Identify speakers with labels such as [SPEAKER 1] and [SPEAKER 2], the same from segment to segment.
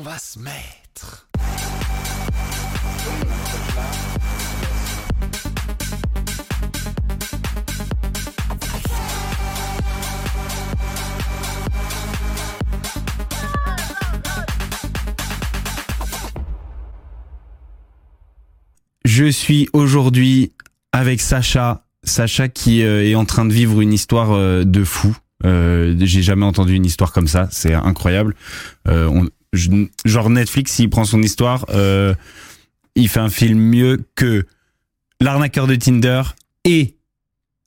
[SPEAKER 1] va se mettre.
[SPEAKER 2] Je suis aujourd'hui avec Sacha. Sacha qui euh, est en train de vivre une histoire euh, de fou. Euh, J'ai jamais entendu une histoire comme ça. C'est incroyable. Je- genre Netflix, s'il prend son histoire, euh, il fait un film mieux que l'arnaqueur de Tinder et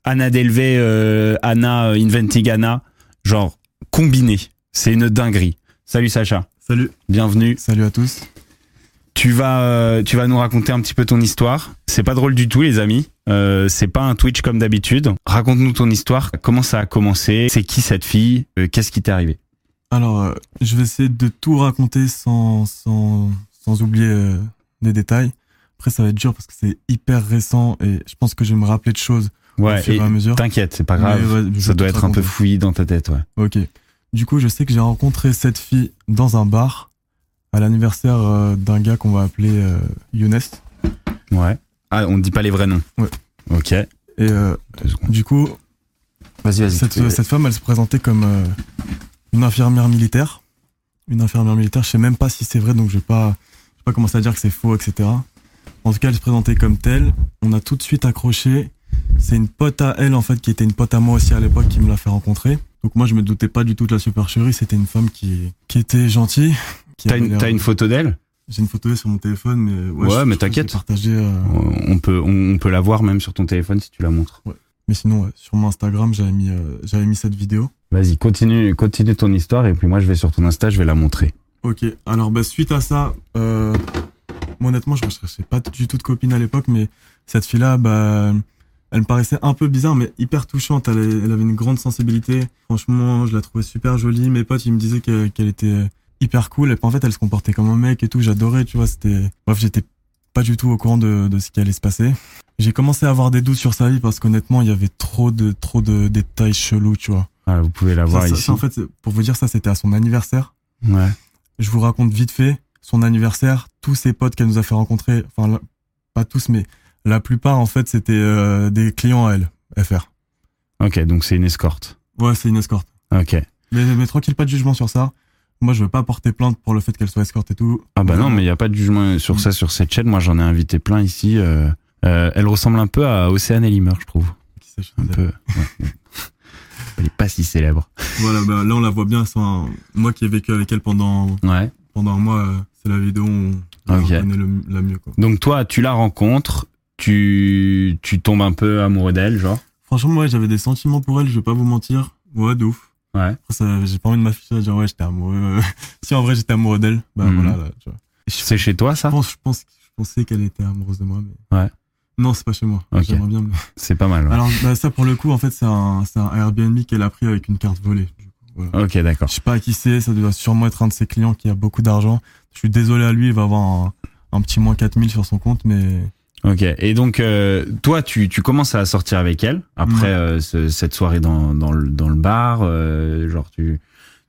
[SPEAKER 2] Anna Delvey, euh, Anna euh, Inventing Anna. Genre combiné. C'est une dinguerie. Salut Sacha.
[SPEAKER 3] Salut,
[SPEAKER 2] Bienvenue.
[SPEAKER 3] salut à tous.
[SPEAKER 2] Tu vas, euh, tu vas nous raconter un petit peu ton histoire. C'est pas drôle du tout, les amis. Euh, c'est pas un Twitch comme d'habitude. Raconte-nous ton histoire. Comment ça a commencé? C'est qui cette fille? Euh, Qu'est-ce qui t'est arrivé?
[SPEAKER 3] Alors, euh, je vais essayer de tout raconter sans, sans, sans oublier euh, des détails. Après, ça va être dur parce que c'est hyper récent et je pense que je vais me rappeler de choses
[SPEAKER 2] Ouais.
[SPEAKER 3] au fur et
[SPEAKER 2] et
[SPEAKER 3] à mesure.
[SPEAKER 2] T'inquiète, c'est pas grave.
[SPEAKER 3] Mais ouais, je
[SPEAKER 2] ça doit être un peu fouillis dans ta tête, ouais.
[SPEAKER 3] Ok. Du coup, je sais que j'ai rencontré cette fille dans un bar à l'anniversaire euh, d'un gars qu'on va appeler euh, Younes.
[SPEAKER 2] Ouais. Ah, on dit pas les vrais noms.
[SPEAKER 3] Ouais.
[SPEAKER 2] Ok.
[SPEAKER 3] Et euh, du coup,
[SPEAKER 2] Vas-y, vas-y.
[SPEAKER 3] cette, cette femme, elle se présentait comme euh, une infirmière militaire. Une infirmière militaire, je sais même pas si c'est vrai, donc je vais pas, je vais pas commencer à dire que c'est faux, etc. En tout cas, elle se présentait comme telle. On a tout de suite accroché. C'est une pote à elle, en fait, qui était une pote à moi aussi à l'époque, qui me l'a fait rencontrer. Donc moi, je me doutais pas du tout de la supercherie. C'était une femme qui, qui était gentille.
[SPEAKER 2] T'as une, une photo d'elle?
[SPEAKER 3] J'ai une photo d'elle sur mon téléphone, mais ouais,
[SPEAKER 2] Ouais,
[SPEAKER 3] je-
[SPEAKER 2] mais t'inquiète.
[SPEAKER 3] euh,
[SPEAKER 2] On peut, on, peut la voir même sur ton téléphone si tu la montres.
[SPEAKER 3] Mais sinon, ouais, sur mon Instagram, j'avais mis, euh, j'avais mis cette vidéo.
[SPEAKER 2] Vas-y, continue, continue ton histoire et puis moi je vais sur ton Insta, je vais la montrer.
[SPEAKER 3] Ok, alors bah, suite à ça, euh, moi, honnêtement, je ne cherchais pas du tout de copine à l'époque, mais cette fille-là, bah, elle me paraissait un peu bizarre, mais hyper touchante. Elle, avait une grande sensibilité. Franchement, je la trouvais super jolie. Mes potes, ils me disaient que- qu'elle était hyper cool. Et puis, en fait, elle se comportait comme un mec et tout. J'adorais, tu vois. C'était, bref, j'étais pas du tout au courant de, de ce qui allait se passer. J'ai commencé à avoir des doutes sur sa vie parce qu'honnêtement, il y avait trop de, trop de détails chelous, tu vois.
[SPEAKER 2] Ah, vous pouvez la voir
[SPEAKER 3] Ça,
[SPEAKER 2] ici.
[SPEAKER 3] ça, en fait, pour vous dire ça, c'était à son anniversaire.
[SPEAKER 2] Ouais.
[SPEAKER 3] Je vous raconte vite fait son anniversaire, tous ses potes qu'elle nous a fait rencontrer, enfin pas tous, mais la plupart en fait c'était euh, des clients à elle, FR.
[SPEAKER 2] Ok, donc c'est une escorte.
[SPEAKER 3] Ouais, c'est une escorte.
[SPEAKER 2] Ok.
[SPEAKER 3] Mais, mais tranquille, pas de jugement sur ça. Moi, je veux pas porter plainte pour le fait qu'elle soit escorte et tout.
[SPEAKER 2] Ah bah non,
[SPEAKER 3] Vraiment.
[SPEAKER 2] mais il n'y a pas de jugement sur ça sur cette chaîne. Moi, j'en ai invité plein ici. euh, euh, elle ressemble un peu à Océane Ellimer, je trouve.
[SPEAKER 3] Qui
[SPEAKER 2] Un peu. ouais. Elle est pas si célèbre.
[SPEAKER 3] Voilà, bah, là on la voit bien. Moi qui ai vécu avec elle pendant
[SPEAKER 2] Ouais.
[SPEAKER 3] pendant un mois, euh, c'est la vidéo où on, on
[SPEAKER 2] Ok.
[SPEAKER 3] la reconnaît le, la mieux quoi.
[SPEAKER 2] Donc toi, tu la rencontres, tu, tu tombes un peu amoureux d'elle, genre?
[SPEAKER 3] Franchement, ouais, j'avais des sentiments pour elle. Je vais pas vous mentir. Ouais, de ouf.
[SPEAKER 2] Ouais.
[SPEAKER 3] J'ai pas envie de m'afficher à dire ouais, j'étais amoureux. si en vrai j'étais amoureux d'elle, bah
[SPEAKER 2] Mhm.
[SPEAKER 3] voilà.
[SPEAKER 2] C'est chez toi,
[SPEAKER 3] Je
[SPEAKER 2] ça?
[SPEAKER 3] pense, je pense, je pensais qu'elle était amoureuse de moi, mais.
[SPEAKER 2] Ouais.
[SPEAKER 3] Non, c'est pas chez moi.
[SPEAKER 2] Ok.
[SPEAKER 3] J'aimerais bien. mais-
[SPEAKER 2] C'est pas mal. ouais.
[SPEAKER 3] Alors, bah, ça, pour le coup, en fait, c'est un, Airbnb qu'elle a pris avec une carte volée. voilà.
[SPEAKER 2] Ok, d'accord.
[SPEAKER 3] Je sais pas à qui c'est, ça doit sûrement être un de ses clients qui a beaucoup d'argent. Je suis désolé à lui, il va avoir un, un petit moins 4000 sur son compte, mais
[SPEAKER 2] Ok. Et donc, euh, toi, tu, tu commences à sortir avec elle après
[SPEAKER 3] Ouais.
[SPEAKER 2] euh, ce- cette soirée dans, dans, le, dans le bar. euh, genre, tu,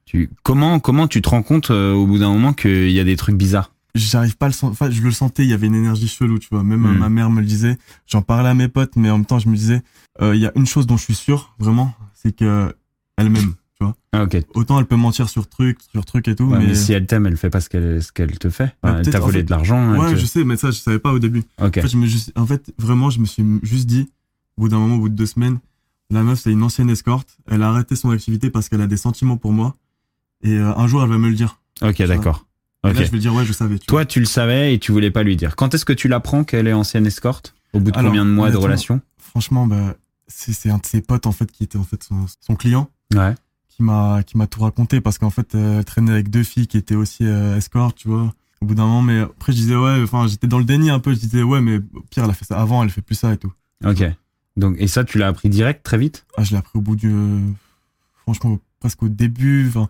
[SPEAKER 2] tu, comment, comment tu te rends compte au bout d'un moment qu'il y a des trucs bizarres?
[SPEAKER 3] J'arrive pas à le sentir. Enfin, je le sentais, il y avait une énergie chelou, tu vois. Même
[SPEAKER 2] Hmm.
[SPEAKER 3] ma mère me le disait. J'en parlais à mes potes, mais en même temps, je me disais, euh, il y a une chose dont je suis sûr, vraiment, c'est que elle m'aime, tu vois.
[SPEAKER 2] Ah, ok.
[SPEAKER 3] Autant elle peut mentir sur truc, sur truc et tout,
[SPEAKER 2] Ouais, mais...
[SPEAKER 3] mais.
[SPEAKER 2] si elle t'aime, elle fait pas ce qu'elle ce qu'elle te fait.
[SPEAKER 3] Bah,
[SPEAKER 2] elle t'a
[SPEAKER 3] en
[SPEAKER 2] volé
[SPEAKER 3] fait-
[SPEAKER 2] de l'argent.
[SPEAKER 3] Ouais,
[SPEAKER 2] te-
[SPEAKER 3] je sais, mais ça, je savais pas au début.
[SPEAKER 2] Ok.
[SPEAKER 3] En fait, je me juste, en fait, vraiment, je me suis juste dit, au bout d'un moment, au bout de deux semaines, la meuf, c'est une ancienne escorte. Elle a arrêté son activité parce qu'elle a des sentiments pour moi. Et euh, un jour, elle va me le dire.
[SPEAKER 2] Ok, d'accord.
[SPEAKER 3] Et
[SPEAKER 2] Ok.
[SPEAKER 3] là, je vais dire, ouais, je savais. tu
[SPEAKER 2] Toi, tu le savais et tu voulais pas lui dire. Quand est-ce que tu l'apprends qu'elle est ancienne escorte Au bout de
[SPEAKER 3] Alors,
[SPEAKER 2] combien de mois de relation?
[SPEAKER 3] Franchement, bah, c'est un de ses potes, en fait, qui était en fait son, son client,
[SPEAKER 2] Ouais.
[SPEAKER 3] qui m'a qui m'a tout raconté parce qu'en fait euh, elle traînait avec deux filles qui étaient aussi euh, escorts, tu vois. Au bout d'un moment, mais après je disais ouais, enfin j'étais dans le déni un peu. Je disais ouais, mais pire elle a fait ça avant, elle fait plus ça et tout.
[SPEAKER 2] Ok. Donc, et ça, tu l'as appris direct, très vite?
[SPEAKER 3] Ah, je l'ai appris au bout du, franchement presque au début, enfin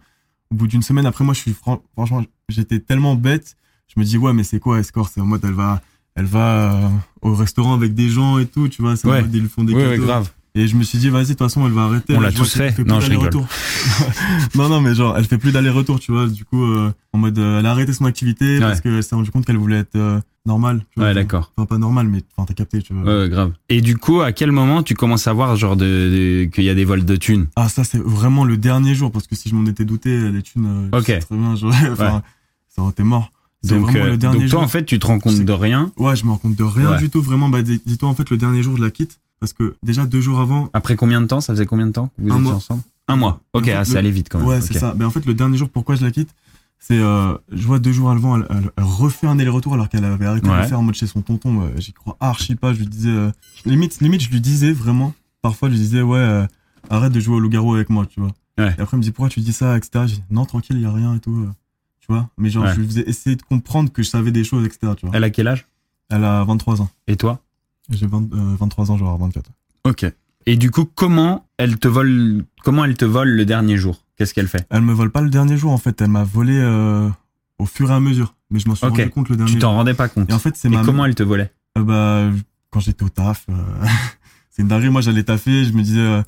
[SPEAKER 3] au bout d'une semaine. Après moi, je suis fran- franchement, j'étais tellement bête. Je me dis ouais, mais c'est quoi escort? C'est en mode elle va elle va euh, au restaurant avec des gens et tout, tu vois. C'est en
[SPEAKER 2] Ouais.
[SPEAKER 3] mode, ils lui font des
[SPEAKER 2] Ouais, ouais, grave.
[SPEAKER 3] Et je me suis dit, vas-y, de toute façon, elle va arrêter.
[SPEAKER 2] On l'a tous fait. Non, je rigole.
[SPEAKER 3] non, non, mais genre, elle fait plus d'aller-retour, tu vois. Du coup, euh, en mode, euh, elle a arrêté son activité parce qu'elle s'est rendue compte qu'elle voulait être euh, normale. tu vois.
[SPEAKER 2] Ouais, d'accord.
[SPEAKER 3] Enfin, pas normale, mais enfin, t'as capté, tu vois.
[SPEAKER 2] Ouais, ouais, grave. Et du coup, à quel moment tu commences à voir genre de, de- qu'il y a des vols de thunes?
[SPEAKER 3] Ah, ça, c'est vraiment le dernier jour parce que si je m'en étais douté, les thunes,
[SPEAKER 2] Ok.
[SPEAKER 3] très bien, j'aurais- enfin,
[SPEAKER 2] Ouais.
[SPEAKER 3] ça aurait été mort.
[SPEAKER 2] Donc,
[SPEAKER 3] le dernier
[SPEAKER 2] donc toi,
[SPEAKER 3] jour.
[SPEAKER 2] en fait, tu te rends compte de rien?
[SPEAKER 3] Ouais, je me rends compte de rien
[SPEAKER 2] Ouais.
[SPEAKER 3] du tout, vraiment. Bah, dis- dis-toi, en fait, le dernier jour, je la quitte parce que déjà deux jours avant,
[SPEAKER 2] Après combien de temps? Ça faisait combien de temps que vous
[SPEAKER 3] Un
[SPEAKER 2] étiez
[SPEAKER 3] mois.
[SPEAKER 2] ensemble? Un mois. Ok,
[SPEAKER 3] En fait,
[SPEAKER 2] ah,
[SPEAKER 3] le-
[SPEAKER 2] c'est allé vite quand même.
[SPEAKER 3] Ouais, c'est ça. Mais en fait, le dernier jour, pourquoi je la quitte C'est, euh, je vois deux jours avant, elle, elle- elle refait un aller-retour alors qu'elle avait arrêté de le faire en mode chez son tonton. euh, J'y crois archi pas. Je lui disais, euh, limite, limite, je lui disais vraiment. Parfois, je lui disais, ouais, euh, arrête de jouer au loup-garou avec moi, tu vois.
[SPEAKER 2] Ouais.
[SPEAKER 3] Et après, il me dit, pourquoi tu dis ça, etc. J'ai dit, non, tranquille, il y a rien et tout. tu vois. Mais genre,
[SPEAKER 2] Ouais.
[SPEAKER 3] je lui faisais essayer de comprendre que je savais des choses, etc. Tu vois.
[SPEAKER 2] Elle a quel âge?
[SPEAKER 3] Elle a 23 ans.
[SPEAKER 2] Et toi?
[SPEAKER 3] J'ai 20, euh, 23 ans, avoir 24.
[SPEAKER 2] Ok. Et du coup, comment elle te vole Comment elle te vole le dernier jour? Qu'est-ce qu'elle fait?
[SPEAKER 3] Elle me vole pas le dernier jour, en fait. Elle m'a volé euh, au fur et à mesure. Mais je m'en suis
[SPEAKER 2] Ok.
[SPEAKER 3] rendu compte le dernier
[SPEAKER 2] Tu t'en
[SPEAKER 3] jour.
[SPEAKER 2] rendais pas compte.
[SPEAKER 3] Et en fait, c'est ma
[SPEAKER 2] comment elle te volait?
[SPEAKER 3] Euh, bah, quand j'étais au taf, euh, c'est une dinguerie. Moi, j'allais taffer, je me disais,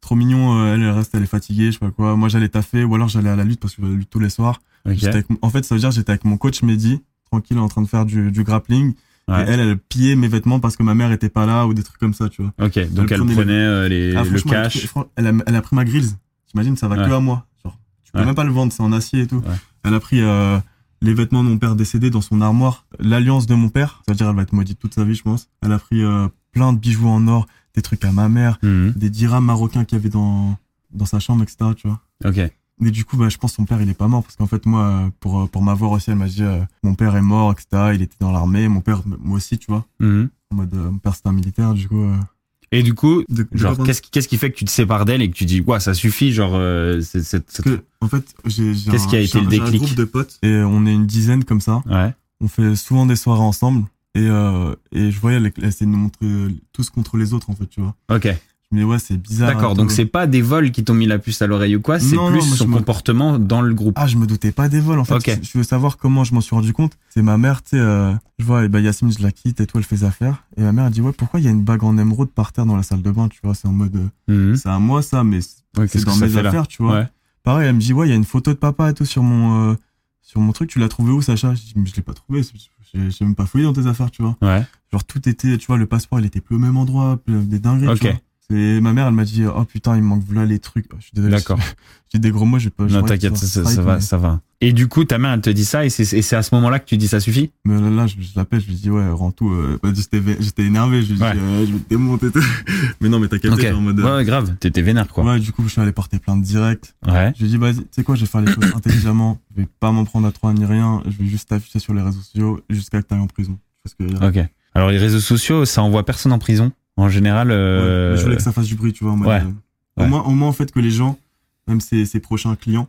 [SPEAKER 3] trop mignon, elle, elle reste, elle est fatiguée, je sais pas quoi. Moi, j'allais taffer, ou alors j'allais à la lutte parce que je la lutte tous les soirs.
[SPEAKER 2] Ok.
[SPEAKER 3] J'étais avec- en fait, ça veut dire que j'étais avec mon coach Mehdi, tranquille, en train de faire du, du grappling.
[SPEAKER 2] Ouais.
[SPEAKER 3] Et elle, elle pillait mes vêtements parce que ma mère était pas là, ou des trucs comme ça, tu vois.
[SPEAKER 2] Ok, donc elle
[SPEAKER 3] prenait
[SPEAKER 2] prenait
[SPEAKER 3] les-
[SPEAKER 2] euh, les,
[SPEAKER 3] Ah,
[SPEAKER 2] le
[SPEAKER 3] elle-
[SPEAKER 2] cash.
[SPEAKER 3] Elle a, elle a pris ma grilse. T'imagines, ça va
[SPEAKER 2] Ouais.
[SPEAKER 3] que à moi. Genre, tu peux
[SPEAKER 2] Ouais.
[SPEAKER 3] même pas le vendre, c'est en acier et tout.
[SPEAKER 2] Ouais.
[SPEAKER 3] Elle a pris euh, les vêtements de mon père décédé dans son armoire, l'alliance de mon père. Ça veut dire elle va être maudite toute sa vie, je pense. Elle a pris euh, plein de bijoux en or, des trucs à ma mère,
[SPEAKER 2] Mhm.
[SPEAKER 3] des dirhams marocains qu'il y avait dans dans sa chambre, etc. Tu vois.
[SPEAKER 2] Ok.
[SPEAKER 3] Mais du coup, bah, je pense que son père, il est pas mort parce qu'en fait, moi, pour euh, pour m'avoir aussi, elle m'a dit, euh, mon père est mort, etc. Il était dans l'armée, mon père, moi aussi, tu vois.
[SPEAKER 2] Mhm.
[SPEAKER 3] En mode, euh, mon père c'était un militaire, du coup. euh,
[SPEAKER 2] Et du coup,
[SPEAKER 3] de-
[SPEAKER 2] genre, qu'est-ce qui, qu'est-ce qui fait que tu te sépares d'elle et que tu dis, ouais, ça suffit, genre, euh, c'est,
[SPEAKER 3] que, en fait, j'ai, j'ai
[SPEAKER 2] Qu'est-ce
[SPEAKER 3] un-
[SPEAKER 2] qui a été le
[SPEAKER 3] j'ai un
[SPEAKER 2] déclic
[SPEAKER 3] groupe de potes et on est une dizaine comme ça.
[SPEAKER 2] Ouais.
[SPEAKER 3] On fait souvent des soirées ensemble et euh, et je voyais elle, elle essayait de nous montrer tous contre les autres en fait, tu vois.
[SPEAKER 2] Ok.
[SPEAKER 3] Dis ouais, c'est bizarre.
[SPEAKER 2] D'accord. Donc c'est pas des vols qui t'ont mis la puce à l'oreille ou quoi, c'est plus son
[SPEAKER 3] me-
[SPEAKER 2] comportement dans le groupe.
[SPEAKER 3] Ah, je me doutais pas des vols en fait.
[SPEAKER 2] Ok.
[SPEAKER 3] Je veux savoir comment je m'en suis rendu compte. C'est ma mère, tu sais, euh, je vois, et bah, Yasmine, je la quitte et tout, elle fait ses affaires. Et ma mère, elle dit, ouais, pourquoi il y a une bague en émeraude par terre dans la salle de bain, tu vois, c'est en mode, euh,
[SPEAKER 2] Mhm.
[SPEAKER 3] c'est à moi ça, mais c'est
[SPEAKER 2] Ouais, que
[SPEAKER 3] dans mes affaires, tu vois?
[SPEAKER 2] Ouais.
[SPEAKER 3] Pareil, elle me dit, ouais, il y a une photo de papa et tout sur mon, euh, sur mon truc, tu l'as trouvé où, Sacha? Je dis, mais je l'ai pas trouvé, j'ai même pas fouillé dans tes affaires, tu vois?
[SPEAKER 2] Ouais.
[SPEAKER 3] Genre, tout était, tu vois, le passeport, il était plus au même endroit, des dingueries,
[SPEAKER 2] Ok.
[SPEAKER 3] tu vois? Et ma mère, elle m'a dit, oh putain, il me manque là les trucs. Je suis désolé.
[SPEAKER 2] D'accord.
[SPEAKER 3] Dis des gros mots, je peux.
[SPEAKER 2] Non, t'inquiète, ça, va, ça va. Et du coup, ta mère, elle te dit ça et c'est, à ce moment-là que tu dis ça suffit?
[SPEAKER 3] Mais là, là, je, je l'appelle, je lui dis, ouais, rends tout. Euh, j'étais, vé- j'étais énervé, je lui dis,
[SPEAKER 2] Ouais.
[SPEAKER 3] euh, je vais te démonter tout. mais non, mais t'as capté,
[SPEAKER 2] Ok.
[SPEAKER 3] genre, en mode.
[SPEAKER 2] Ouais,
[SPEAKER 3] euh,
[SPEAKER 2] ouais, grave. T'étais vénère, quoi.
[SPEAKER 3] ouais, du coup, je suis allé porter plainte direct.
[SPEAKER 2] Ouais.
[SPEAKER 3] Je lui ai dit, vas-y, tu sais quoi, je vais faire les choses intelligemment. Je vais pas m'en prendre à toi ni rien. Je vais juste t'afficher sur les réseaux sociaux jusqu'à que t'ailles en prison. Parce que, ouais,
[SPEAKER 2] Ok. Alors les réseaux sociaux, ça envoie personne en prison? En général. euh,
[SPEAKER 3] mais je voulais que ça fasse du bruit, tu vois. en
[SPEAKER 2] ouais.
[SPEAKER 3] euh. Au moins, au moins, en fait, que les gens, même ses, ses prochains clients,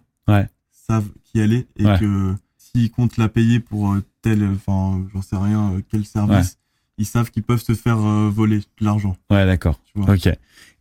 [SPEAKER 3] savent qui elle est et que s'ils comptent la payer pour euh, tel, enfin, j'en sais rien, quel service, ils savent qu'ils peuvent se faire voler de l'argent,
[SPEAKER 2] Ouais, d'accord.
[SPEAKER 3] tu vois.
[SPEAKER 2] Ok.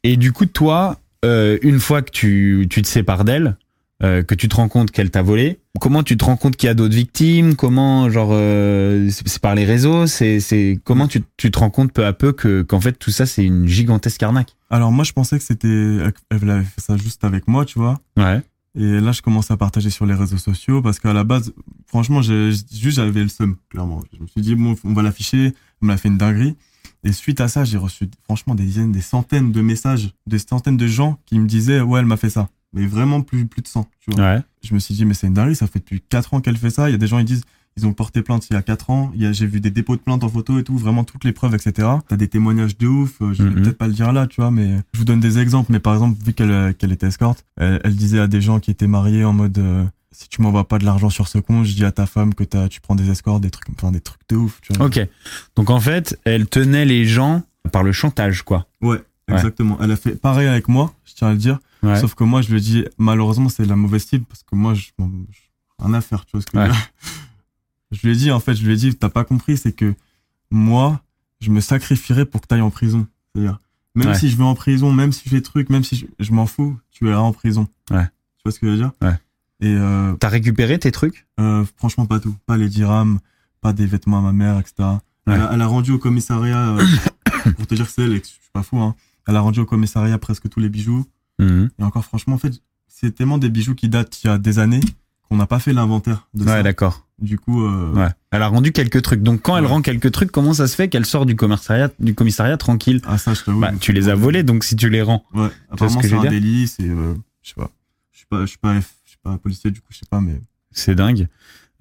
[SPEAKER 2] Et du coup, toi, euh, une fois que tu, tu te sépares d'elle, euh, que tu te rends compte qu'elle t'a volé, comment tu te rends compte qu'il y a d'autres victimes? Comment, genre, euh, c'est par les réseaux? C'est, c'est comment tu, tu te rends compte peu à peu que qu'en fait tout ça c'est une gigantesque arnaque?
[SPEAKER 3] Alors moi, je pensais que c'était, elle avait fait ça juste avec moi, tu vois.
[SPEAKER 2] Ouais.
[SPEAKER 3] Et là, je commence à partager sur les réseaux sociaux parce qu'à la base, franchement, j'ai, juste j'avais le seum, clairement. Je me suis dit, bon, on va l'afficher. On m'a fait une dinguerie. Et suite à ça, j'ai reçu, franchement, des dizaines, des centaines de messages, des centaines de gens qui me disaient, ouais, elle m'a fait ça. Mais vraiment plus, plus de 100, tu vois.
[SPEAKER 2] Ouais.
[SPEAKER 3] Je me suis dit, mais c'est une dinguerie, ça fait depuis 4 ans qu'elle fait ça. Il y a des gens, ils disent, ils ont porté plainte il y a 4 ans. J'ai vu des dépôts de plainte en photo et tout, vraiment toutes les preuves, etc. T'as des témoignages de ouf. euh, Je vais
[SPEAKER 2] Mhm.
[SPEAKER 3] peut-être pas le dire là, tu vois, mais je vous donne des exemples. Mais par exemple, vu qu'elle, euh, qu'elle était escorte, elle, elle disait à des gens qui étaient mariés en mode, euh, si tu m'envoies pas de l'argent sur ce compte, je dis à ta femme que t'as, tu prends des escortes, des trucs, enfin, des trucs de ouf, tu vois.
[SPEAKER 2] Ok. Donc en fait, elle tenait les gens par le chantage, quoi.
[SPEAKER 3] Ouais,
[SPEAKER 2] Ouais.
[SPEAKER 3] exactement. Elle a fait pareil avec moi, je tiens à le dire.
[SPEAKER 2] Ouais.
[SPEAKER 3] Sauf que moi, je lui ai dit, malheureusement, c'est la mauvaise cible parce que moi, je, m'en- je- rien à faire, tu vois ce que
[SPEAKER 2] Ouais.
[SPEAKER 3] Je lui ai dit, en fait, je lui ai dit, t'as pas compris, c'est que moi, je me sacrifierais pour que t'ailles en prison. C'est-à-dire, même
[SPEAKER 2] Ouais.
[SPEAKER 3] si je vais en prison, même si je fais des trucs, même si je, je m'en fous, tu iras en prison.
[SPEAKER 2] Ouais.
[SPEAKER 3] Tu vois ce que je veux dire?
[SPEAKER 2] Ouais.
[SPEAKER 3] Et, euh,
[SPEAKER 2] T'as récupéré tes trucs?
[SPEAKER 3] euh, franchement, pas tout. Pas les dirhams, pas des vêtements à ma mère, etc.
[SPEAKER 2] Ouais.
[SPEAKER 3] Elle, a, elle a rendu au commissariat, euh, pour te dire que c'est elle, et que je suis pas fou, hein. Elle a rendu au commissariat presque tous les bijoux.
[SPEAKER 2] Mhm.
[SPEAKER 3] Et encore, franchement, en fait, c'est tellement des bijoux qui datent il y a des années qu'on n'a pas fait l'inventaire de
[SPEAKER 2] Ouais,
[SPEAKER 3] ça.
[SPEAKER 2] d'accord.
[SPEAKER 3] Du coup, euh,
[SPEAKER 2] Ouais. Elle a rendu quelques trucs. Donc quand elle rend quelques trucs, comment ça se fait qu'elle sort du commissariat, du commissariat tranquille
[SPEAKER 3] ah ça, je t'avoue.
[SPEAKER 2] Bah, tu les as volés, donc si tu les rends.
[SPEAKER 3] Ouais. Apparemment, c'est un
[SPEAKER 2] dire
[SPEAKER 3] délit. C'est, euh, je sais pas. Je suis pas, je suis pas, je suis pas policier, du coup, je sais pas, mais.
[SPEAKER 2] C'est dingue.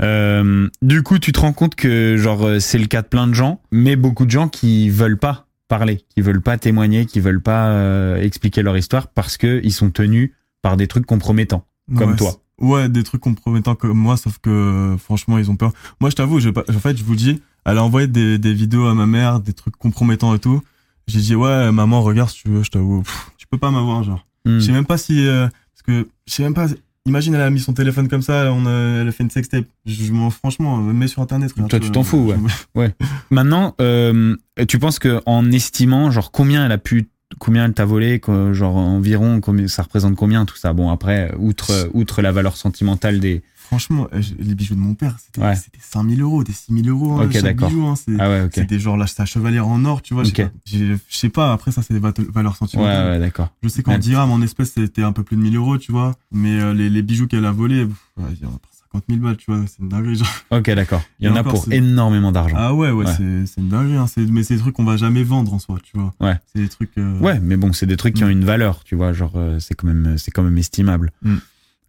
[SPEAKER 2] Euh, du coup, tu te rends compte que genre euh, c'est le cas de plein de gens, mais beaucoup de gens qui veulent pas parler, qui veulent pas témoigner, qui veulent pas euh, expliquer leur histoire parce que ils sont tenus par des trucs compromettants, comme
[SPEAKER 3] Ouais,
[SPEAKER 2] toi.
[SPEAKER 3] Ouais, des trucs compromettants comme moi, sauf que franchement, ils ont peur. Moi, je t'avoue, je, en fait, je vous dis, elle a envoyé des, des vidéos à ma mère, des trucs compromettants et tout. J'ai dit, ouais, maman, regarde si tu veux, je t'avoue, tu peux pas m'avoir, genre.
[SPEAKER 2] Hmm.
[SPEAKER 3] Je sais même pas si, euh, parce que, je sais même pas, imagine, elle a mis son téléphone comme ça, on a, elle a fait une sextape. Je, m'en, franchement, euh, mets sur internet.
[SPEAKER 2] Toi, tu t'en fous,
[SPEAKER 3] je-
[SPEAKER 2] Maintenant, euh, tu penses que en estimant genre combien elle a pu, combien elle t'a volé, quoi, genre environ, combien, ça représente combien tout ça? Bon après, outre outre la valeur sentimentale des.
[SPEAKER 3] Franchement, euh, les bijoux de mon père, c'était,
[SPEAKER 2] Ouais.
[SPEAKER 3] c'était 5000 euros, des 6000 euros, hein,
[SPEAKER 2] Ok,
[SPEAKER 3] chaque bijou, hein, c'est,
[SPEAKER 2] Ah ouais,
[SPEAKER 3] des genre, là, c'est un chevalier en or, tu vois. je sais pas. J'ai- Je sais pas, après, ça, c'est des va- valeurs
[SPEAKER 2] Ouais,
[SPEAKER 3] sentimentales.
[SPEAKER 2] ouais, d'accord.
[SPEAKER 3] Je sais qu'en
[SPEAKER 2] Ouais.
[SPEAKER 3] dirham, en espèces, c'était un peu plus de 1000 euros, tu vois. Mais euh, les, les bijoux qu'elle a volés, ouais, il y en a pour 50 000 balles, tu vois. C'est une dinguerie, genre.
[SPEAKER 2] Ok, d'accord. Il y en a
[SPEAKER 3] encore,
[SPEAKER 2] pour énormément d'argent.
[SPEAKER 3] Ah ouais, ouais,
[SPEAKER 2] Ouais.
[SPEAKER 3] c'est une dinguerie. Hein. Mais c'est des trucs qu'on va jamais vendre en soi, tu vois.
[SPEAKER 2] Ouais.
[SPEAKER 3] C'est des trucs. euh,
[SPEAKER 2] Ouais, mais bon, c'est des trucs qui ont une valeur, tu vois, genre c'est quand même c'est quand même estimable.
[SPEAKER 3] Mm.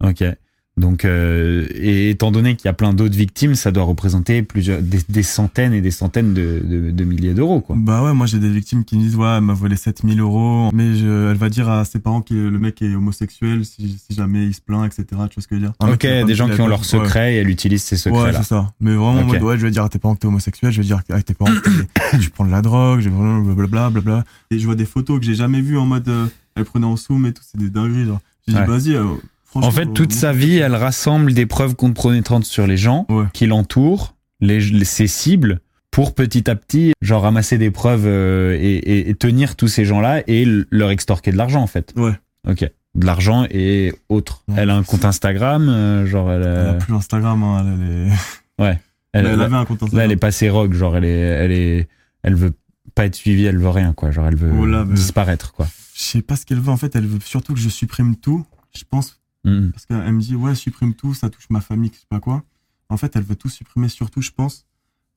[SPEAKER 2] Ok. Donc, euh, et étant donné qu'il y a plein d'autres victimes, ça doit représenter plusieurs des, des centaines et des centaines de, de, de milliers d'euros, quoi.
[SPEAKER 3] Bah ouais, moi j'ai des victimes qui me disent, ouais, elle m'a volé 7000 euros. Mais je- elle va dire à ses parents que le mec est homosexuel si, si jamais il se plaint, etc. Tu vois ce que je veux dire? Un
[SPEAKER 2] Ok, des
[SPEAKER 3] de
[SPEAKER 2] gens qui ont leurs secrets et elle utilise ces
[SPEAKER 3] Ouais, ouais c'est ça. Mais vraiment, ouais, je vais dire à tes parents que t'es homosexuel, je vais dire à tes parents que tu prends de la drogue, je blablabla, blablabla. Et je vois des photos que j'ai jamais vues en mode, euh, elle prenait en zoom et tout, c'est des dingueries, genre. J'ai
[SPEAKER 2] Ouais.
[SPEAKER 3] dit, vas-y, euh.
[SPEAKER 2] En fait, toute
[SPEAKER 3] euh,
[SPEAKER 2] sa vie, elle rassemble des preuves compromettantes sur les gens
[SPEAKER 3] Ouais.
[SPEAKER 2] qui l'entourent, les, les- ses cibles, pour petit à petit, genre ramasser des preuves euh, et, et- et tenir tous ces gens-là et leur extorquer de l'argent, en fait.
[SPEAKER 3] Ouais.
[SPEAKER 2] Ok. De l'argent et autres.
[SPEAKER 3] Ouais.
[SPEAKER 2] Elle a un compte Instagram, euh, genre elle,
[SPEAKER 3] Elle
[SPEAKER 2] a-
[SPEAKER 3] a plus Instagram, hein, elle, elle est-
[SPEAKER 2] elle-
[SPEAKER 3] elle,
[SPEAKER 2] là,
[SPEAKER 3] avait un compte
[SPEAKER 2] là,
[SPEAKER 3] Instagram.
[SPEAKER 2] elle est passée rogue, genre elle est, elle est, elle veut pas être suivie, elle veut rien, quoi. Genre elle veut
[SPEAKER 3] Oh là,
[SPEAKER 2] disparaître, quoi.
[SPEAKER 3] Je sais pas ce qu'elle veut, en fait, elle veut surtout que je supprime tout, je pense,
[SPEAKER 2] Mhm.
[SPEAKER 3] parce qu'elle me dit, ouais, supprime tout, ça touche ma famille, je sais pas quoi. En fait, elle veut tout supprimer, surtout, je pense,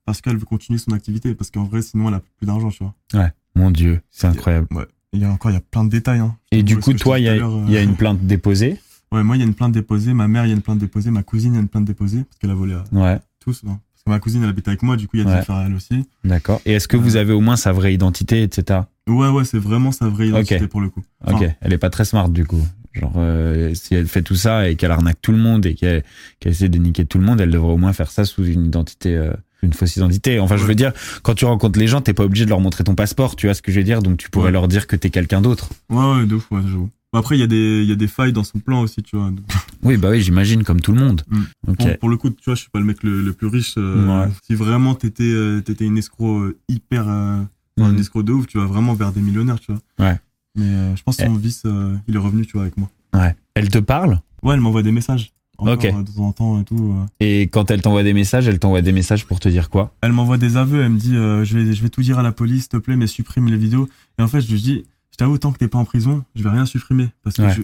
[SPEAKER 3] parce qu'elle veut continuer son activité, parce qu'en vrai, sinon, elle a plus d'argent, tu vois.
[SPEAKER 2] Mon Dieu, c'est incroyable.
[SPEAKER 3] Ouais. Il y a encore, il y a plein de détails, hein.
[SPEAKER 2] Et du
[SPEAKER 3] Ouais,
[SPEAKER 2] coup, toi, il y a, il y a
[SPEAKER 3] euh,
[SPEAKER 2] une plainte déposée.
[SPEAKER 3] Ouais, moi, il y a une plainte déposée, ma mère, il y a une plainte déposée, ma cousine, il y a une plainte déposée, parce qu'elle a volé à
[SPEAKER 2] Ouais.
[SPEAKER 3] tous, non. Parce que ma cousine, elle habite avec moi, du coup, il y a des
[SPEAKER 2] Ouais.
[SPEAKER 3] affaires à elle aussi.
[SPEAKER 2] D'accord. Et est-ce que vous
[SPEAKER 3] Ouais.
[SPEAKER 2] avez au moins sa vraie identité, etc.
[SPEAKER 3] Ouais, ouais, c'est vraiment sa vraie identité pour le coup.
[SPEAKER 2] Ok. Elle est pas très smart du coup. Genre, euh, si elle fait tout ça et qu'elle arnaque tout le monde et qu'elle qu'elle essaie de niquer tout le monde, elle devrait au moins faire ça sous une identité, euh, une fausse identité. Enfin, je veux dire, quand tu rencontres les gens, t'es pas obligé de leur montrer ton passeport. Tu vois ce que je veux dire? Donc, tu pourrais
[SPEAKER 3] Ouais.
[SPEAKER 2] leur dire que t'es quelqu'un d'autre.
[SPEAKER 3] Ouais, ouais, de ouf, ouais, j'avoue. Après, il y, a des- y a des failles dans son plan aussi, tu vois. Donc,
[SPEAKER 2] Oui, bah oui, j'imagine comme tout le monde.
[SPEAKER 3] Mm.
[SPEAKER 2] Ok.
[SPEAKER 3] Pour, pour le coup, tu vois, je suis pas le mec le, le plus riche. euh,
[SPEAKER 2] Ouais.
[SPEAKER 3] Si vraiment t'étais euh, t'étais une escroc euh, hyper, euh,
[SPEAKER 2] Mhm.
[SPEAKER 3] un escroc de ouf, tu vas vraiment vers des millionnaires, tu vois.
[SPEAKER 2] Ouais.
[SPEAKER 3] Mais euh, je pense que son vice, euh, il est revenu, tu vois, avec moi.
[SPEAKER 2] Ouais. Elle te parle?
[SPEAKER 3] Ouais, elle m'envoie des messages. Encore,
[SPEAKER 2] Ok.
[SPEAKER 3] euh, de temps en temps et tout.
[SPEAKER 2] et quand elle t'envoie des messages, elle t'envoie des messages pour te dire quoi?
[SPEAKER 3] Elle m'envoie des aveux, elle me dit, euh, je vais, je vais tout dire à la police, s'il te plaît, mais supprime les vidéos. Et en fait, je lui dis, je t'avoue, tant que t'es pas en prison, je vais rien supprimer. Parce que
[SPEAKER 2] Ouais.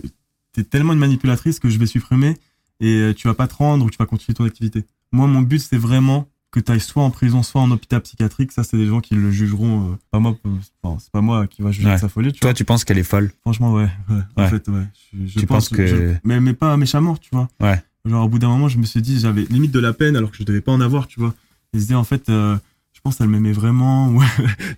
[SPEAKER 3] t'es tellement une manipulatrice que je vais supprimer et tu vas pas te rendre ou tu vas continuer ton activité. Moi, mon but, c'est vraiment que tu ailles soit en prison, soit en hôpital psychiatrique. Ça, c'est des gens qui le jugeront. euh, pas moi, euh, enfin, c'est pas moi qui va juger
[SPEAKER 2] Ouais.
[SPEAKER 3] de sa folie, tu
[SPEAKER 2] Toi,
[SPEAKER 3] vois.
[SPEAKER 2] tu penses qu'elle est folle?
[SPEAKER 3] Franchement, ouais. ouais.
[SPEAKER 2] Ouais.
[SPEAKER 3] En fait, ouais. Je, je
[SPEAKER 2] Tu
[SPEAKER 3] pense
[SPEAKER 2] penses que-
[SPEAKER 3] je- mais, mais pas méchamment, tu vois.
[SPEAKER 2] Ouais.
[SPEAKER 3] Genre, au bout d'un moment, je me suis dit, j'avais limite de la peine alors que je devais pas en avoir, tu vois. Et je disais, en fait, euh, pense qu'elle m'aimait vraiment. Ouais.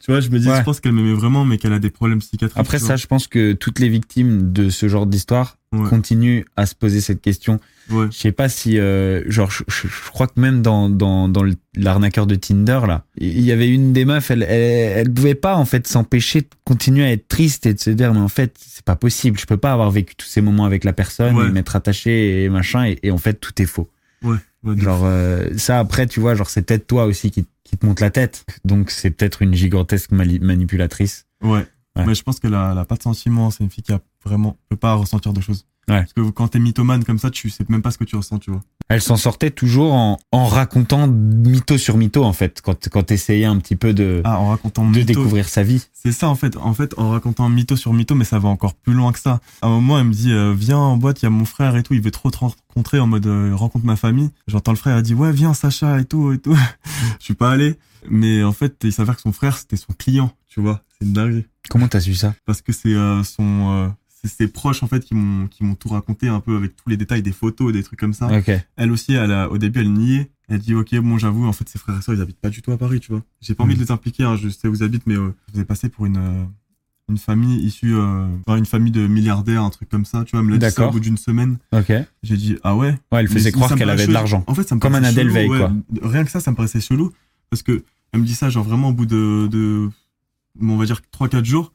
[SPEAKER 3] tu vois, je me dis,
[SPEAKER 2] Ouais.
[SPEAKER 3] je pense qu'elle m'aimait vraiment, mais qu'elle a des problèmes psychiatriques.
[SPEAKER 2] Après ça, je pense que toutes les victimes de ce genre d'histoire
[SPEAKER 3] ouais.
[SPEAKER 2] continuent à se poser cette question.
[SPEAKER 3] ouais.
[SPEAKER 2] Je sais pas si, euh, genre, je, je- je crois que même dans dans dans l'arnaqueur de Tinder là, il y avait une des meufs, elle elle, elle pouvait pas en fait s'empêcher de continuer à être triste et de se dire mais en fait c'est pas possible, je peux pas avoir vécu tous ces moments avec la personne, m'être attaché et machin et, et en fait tout est faux.
[SPEAKER 3] Ouais.
[SPEAKER 2] Genre euh, ça après tu vois, genre c'est peut-être toi aussi qui qui te monte la tête, donc c'est peut-être une gigantesque manipulatrice.
[SPEAKER 3] Ouais.
[SPEAKER 2] Ouais.
[SPEAKER 3] Mais je pense qu'elle a, elle a pas de sentiments. C'est une fille qui a vraiment, peut pas ressentir de choses.
[SPEAKER 2] Ouais.
[SPEAKER 3] Parce que quand t'es mythomane comme ça, tu sais même pas ce que tu ressens, tu vois.
[SPEAKER 2] Elle s'en sortait toujours en, en racontant mytho sur mytho en fait, quand quand t'essayais un petit peu de
[SPEAKER 3] Ah, en racontant
[SPEAKER 2] de
[SPEAKER 3] mytho.
[SPEAKER 2] découvrir sa vie.
[SPEAKER 3] C'est ça, en fait. En fait, en racontant mytho sur mytho, mais ça va encore plus loin que ça. À un moment, elle me dit, euh, viens en boîte, il y a mon frère et tout, il veut trop te rencontrer en mode, euh, rencontre ma famille. J'entends le frère, elle dit, ouais, viens, Sacha et tout, et tout. Je suis pas allé. Mais en fait, il s'avère que son frère, c'était son client, tu vois. C'est une dinguerie.
[SPEAKER 2] Comment t'as su ça?
[SPEAKER 3] Parce que c'est euh, son euh, c'est ses proches en fait qui m'ont qui m'ont tout raconté un peu avec tous les détails des photos des trucs comme ça elle aussi elle a, au début elle niait elle dit ok bon j'avoue en fait ses frères et sœurs ils habitent pas du tout à Paris tu vois j'ai pas envie
[SPEAKER 2] Mm.
[SPEAKER 3] de les impliquer hein, je sais où ils habitent mais euh, je vous ai passé pour une euh, une famille issue euh, enfin, une famille de milliardaires un truc comme ça tu vois elle me l'a dit ça au bout d'une semaine
[SPEAKER 2] Ok.
[SPEAKER 3] J'ai dit ah ouais
[SPEAKER 2] elle faisait croire qu'elle avait de l'argent.
[SPEAKER 3] En fait, ça me
[SPEAKER 2] Comme Anna
[SPEAKER 3] chelou,
[SPEAKER 2] Delvey,
[SPEAKER 3] ouais.
[SPEAKER 2] quoi.
[SPEAKER 3] Rien que ça, ça me paraissait chelou. Parce que elle me dit ça, genre vraiment au bout de, de on va dire 3-4 jours.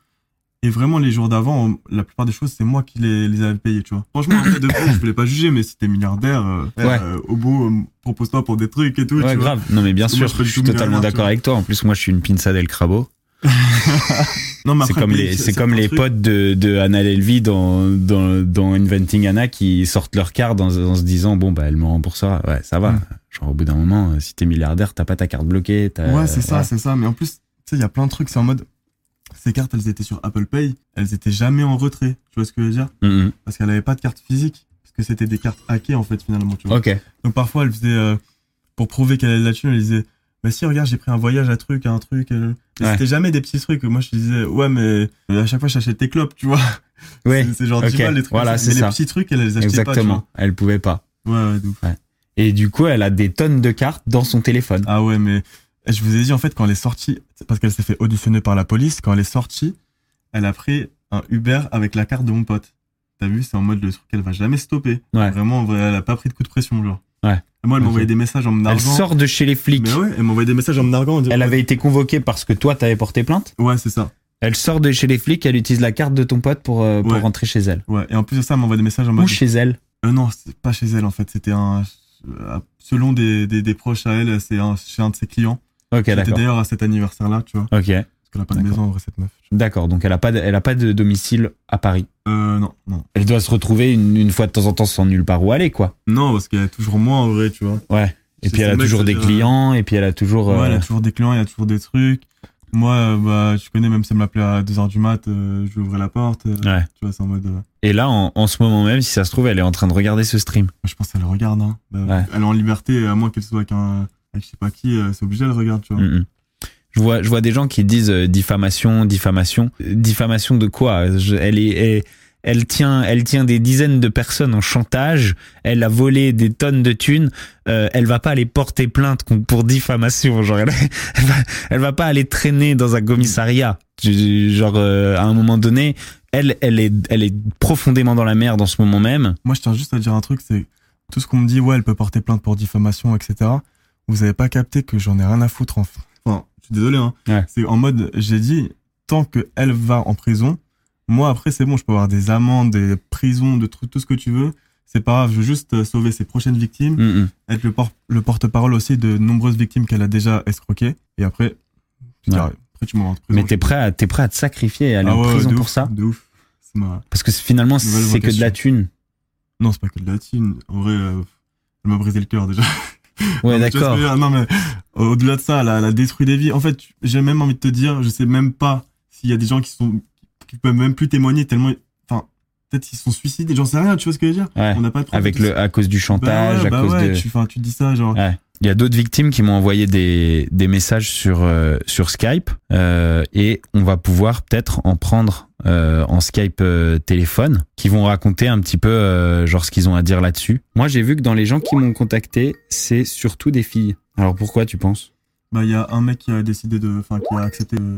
[SPEAKER 3] Et vraiment, les jours d'avant, la plupart des choses, c'est moi qui les, les avais payées, tu vois. Franchement, après, de je voulais pas juger, mais si t'es milliardaire, euh,
[SPEAKER 2] Ouais.
[SPEAKER 3] euh, au bout, euh, propose-toi pour des trucs et tout,
[SPEAKER 2] Ouais,
[SPEAKER 3] tu vois.
[SPEAKER 2] grave. Non, mais bien
[SPEAKER 3] Parce que moi,
[SPEAKER 2] sûr,
[SPEAKER 3] je
[SPEAKER 2] suis totalement d'accord avec toi. En plus, moi, je suis une pinça del crabo.
[SPEAKER 3] Non,
[SPEAKER 2] C'est comme les, c'est comme les potes de, de Anna Delvey dans, dans, dans Inventing Anna qui sortent leur carte en, en se disant, bon, bah, elle me remboursera. Ouais, ça va.
[SPEAKER 3] Mm.
[SPEAKER 2] Genre, au bout d'un moment, si t'es milliardaire, t'as pas ta carte bloquée.
[SPEAKER 3] Ouais, c'est ça, c'est ça. Mais en plus, tu sais, il y a plein de trucs, c'est en mode, ces cartes, elles étaient sur Apple Pay, elles étaient jamais en retrait. Tu vois ce que je veux dire?
[SPEAKER 2] Mm, mm.
[SPEAKER 3] Parce qu'elle avait pas de carte physique. Parce que c'était des cartes hackées, en fait, finalement, tu vois. Donc parfois elle faisait euh, pour prouver qu'elle avait de la thune, elle disait bah si regarde j'ai pris un voyage à truc à un truc. euh.
[SPEAKER 2] Ouais.
[SPEAKER 3] C'était jamais des petits trucs. Moi je te disais ouais mais à chaque fois j'achète tes clopes tu vois.
[SPEAKER 2] Ouais.
[SPEAKER 3] C'est- genre
[SPEAKER 2] ok.
[SPEAKER 3] 10 balles les trucs.
[SPEAKER 2] Voilà,
[SPEAKER 3] mais les petits trucs elle les achetait
[SPEAKER 2] Exactement. Elle pouvait pas.
[SPEAKER 3] pas. Ouais ouais.
[SPEAKER 2] Et du coup, elle a des tonnes de cartes dans son téléphone.
[SPEAKER 3] Ah ouais mais je vous ai dit en fait quand elle est sortie parce qu'elle s'est fait auditionner par la police quand elle est sortie elle a pris un Uber avec la carte de mon pote. T'as vu c'est en mode le truc elle va jamais stopper.
[SPEAKER 2] Ouais.
[SPEAKER 3] Vraiment en vrai, elle a pas pris de coup de pression genre.
[SPEAKER 2] Ouais.
[SPEAKER 3] Et moi elle m'envoyait des messages en me
[SPEAKER 2] Elle
[SPEAKER 3] narguant.
[SPEAKER 2] sort de chez les flics.
[SPEAKER 3] Mais ouais elle m'envoyait des messages en me narguant. en disant,
[SPEAKER 2] Elle avait été convoquée parce que toi, t'avais porté plainte.
[SPEAKER 3] Ouais c'est ça.
[SPEAKER 2] Elle sort de chez les flics, elle utilise la carte de ton pote pour, euh, pour rentrer chez elle.
[SPEAKER 3] Ouais, et en plus de ça, elle m'envoie des messages en
[SPEAKER 2] Ou
[SPEAKER 3] mode.
[SPEAKER 2] chez elle.
[SPEAKER 3] Euh, non, pas chez elle en fait. C'était un. euh, Selon des, des, des proches à elle, c'est un, chez un de ses clients.
[SPEAKER 2] Ok,
[SPEAKER 3] C'était
[SPEAKER 2] d'accord.
[SPEAKER 3] d'ailleurs à cet anniversaire-là, tu vois.
[SPEAKER 2] Ok,
[SPEAKER 3] Parce qu'elle a pas de maison en vrai, cette meuf.
[SPEAKER 2] d'accord. Donc elle a pas, de, elle a pas de domicile à Paris.
[SPEAKER 3] Euh, non, non.
[SPEAKER 2] Elle doit se retrouver une, une fois de temps en temps sans nulle part où aller, quoi.
[SPEAKER 3] Non, parce qu'elle a toujours moi en vrai, tu vois.
[SPEAKER 2] Ouais. Et puis elle a toujours des
[SPEAKER 3] c'est-à-dire,
[SPEAKER 2] clients, et puis elle a toujours.
[SPEAKER 3] Ouais,
[SPEAKER 2] euh,
[SPEAKER 3] elle a toujours des clients, il y a toujours des trucs. Moi, euh, bah, tu connais, même si elle m'appelait à 2h du mat, euh, je lui ouvrais la porte. euh,
[SPEAKER 2] Ouais.
[SPEAKER 3] Tu vois, c'est en mode. euh,
[SPEAKER 2] Et là, en, en ce moment même, si ça se trouve, elle est en train de regarder ce stream.
[SPEAKER 3] je pense qu'elle regarde, hein. Bah,
[SPEAKER 2] Ouais.
[SPEAKER 3] Elle est en liberté, à moins qu'elle soit avec un. Je sais pas qui, euh, c'est obligé, elle regarde, tu vois.
[SPEAKER 2] Mm, mm. Je vois, je vois des gens qui disent euh, diffamation, diffamation. Diffamation de quoi? Je- Elle est, elle, elle tient, elle tient des dizaines de personnes en chantage. Elle a volé des tonnes de thunes. Euh, elle va pas aller porter plainte pour diffamation. Genre, elle, elle va, elle va pas aller traîner dans un commissariat. Genre, euh, à un moment donné, elle, elle est, elle est profondément dans la merde en ce moment même.
[SPEAKER 3] Moi, je tiens juste à dire un truc, c'est tout ce qu'on me dit, ouais, elle peut porter plainte pour diffamation, etc. Vous avez pas capté que j'en ai rien à foutre. En... Enfin, je suis désolé, hein.
[SPEAKER 2] Ouais.
[SPEAKER 3] C'est en mode, j'ai dit, tant que elle va en prison, moi après c'est bon, je peux avoir des amendes, des prisons, de trucs, tout ce que tu veux. C'est pas grave, je veux juste euh, sauver ses prochaines victimes,
[SPEAKER 2] Mm, mm.
[SPEAKER 3] être le, por- le porte-parole aussi de nombreuses victimes qu'elle a déjà escroquées. Et après, je
[SPEAKER 2] Ouais.
[SPEAKER 3] après tu m'envoies en prison.
[SPEAKER 2] Mais t'es prêt à, t'es prêt à te sacrifier et aller
[SPEAKER 3] Ah
[SPEAKER 2] en prison pour
[SPEAKER 3] ouf,
[SPEAKER 2] ça
[SPEAKER 3] De ouf. Ma-
[SPEAKER 2] Parce que finalement, c'est que de la thune.
[SPEAKER 3] Non, c'est pas que de la thune. En vrai, euh, elle m'a brisé le cœur déjà.
[SPEAKER 2] Ouais, d'accord.
[SPEAKER 3] Non, mais au-delà de ça, elle a, elle a détruit des vies. En fait, j'ai même envie de te dire, je sais même pas s'il y a des gens qui sont, qui peuvent même plus témoigner tellement, enfin, peut-être qu'ils sont suicidés, j'en sais rien, tu vois ce que je veux dire
[SPEAKER 2] Ouais.
[SPEAKER 3] On n'a pas de.
[SPEAKER 2] Avec le, à cause du
[SPEAKER 3] Bah
[SPEAKER 2] chantage,
[SPEAKER 3] ouais,
[SPEAKER 2] à
[SPEAKER 3] bah
[SPEAKER 2] cause
[SPEAKER 3] ouais,
[SPEAKER 2] de.
[SPEAKER 3] tu, tu dis ça, genre.
[SPEAKER 2] Ouais. Il y a d'autres victimes qui m'ont envoyé des, des messages sur, euh, sur Skype euh, et on va pouvoir peut-être en prendre euh, en Skype euh, téléphone qui vont raconter un petit peu euh, genre ce qu'ils ont à dire là-dessus. Moi j'ai vu que dans les gens qui m'ont contacté c'est surtout des filles. Alors pourquoi tu penses?
[SPEAKER 3] Bah, il y a un mec qui a décidé de, enfin, qui a accepté. euh,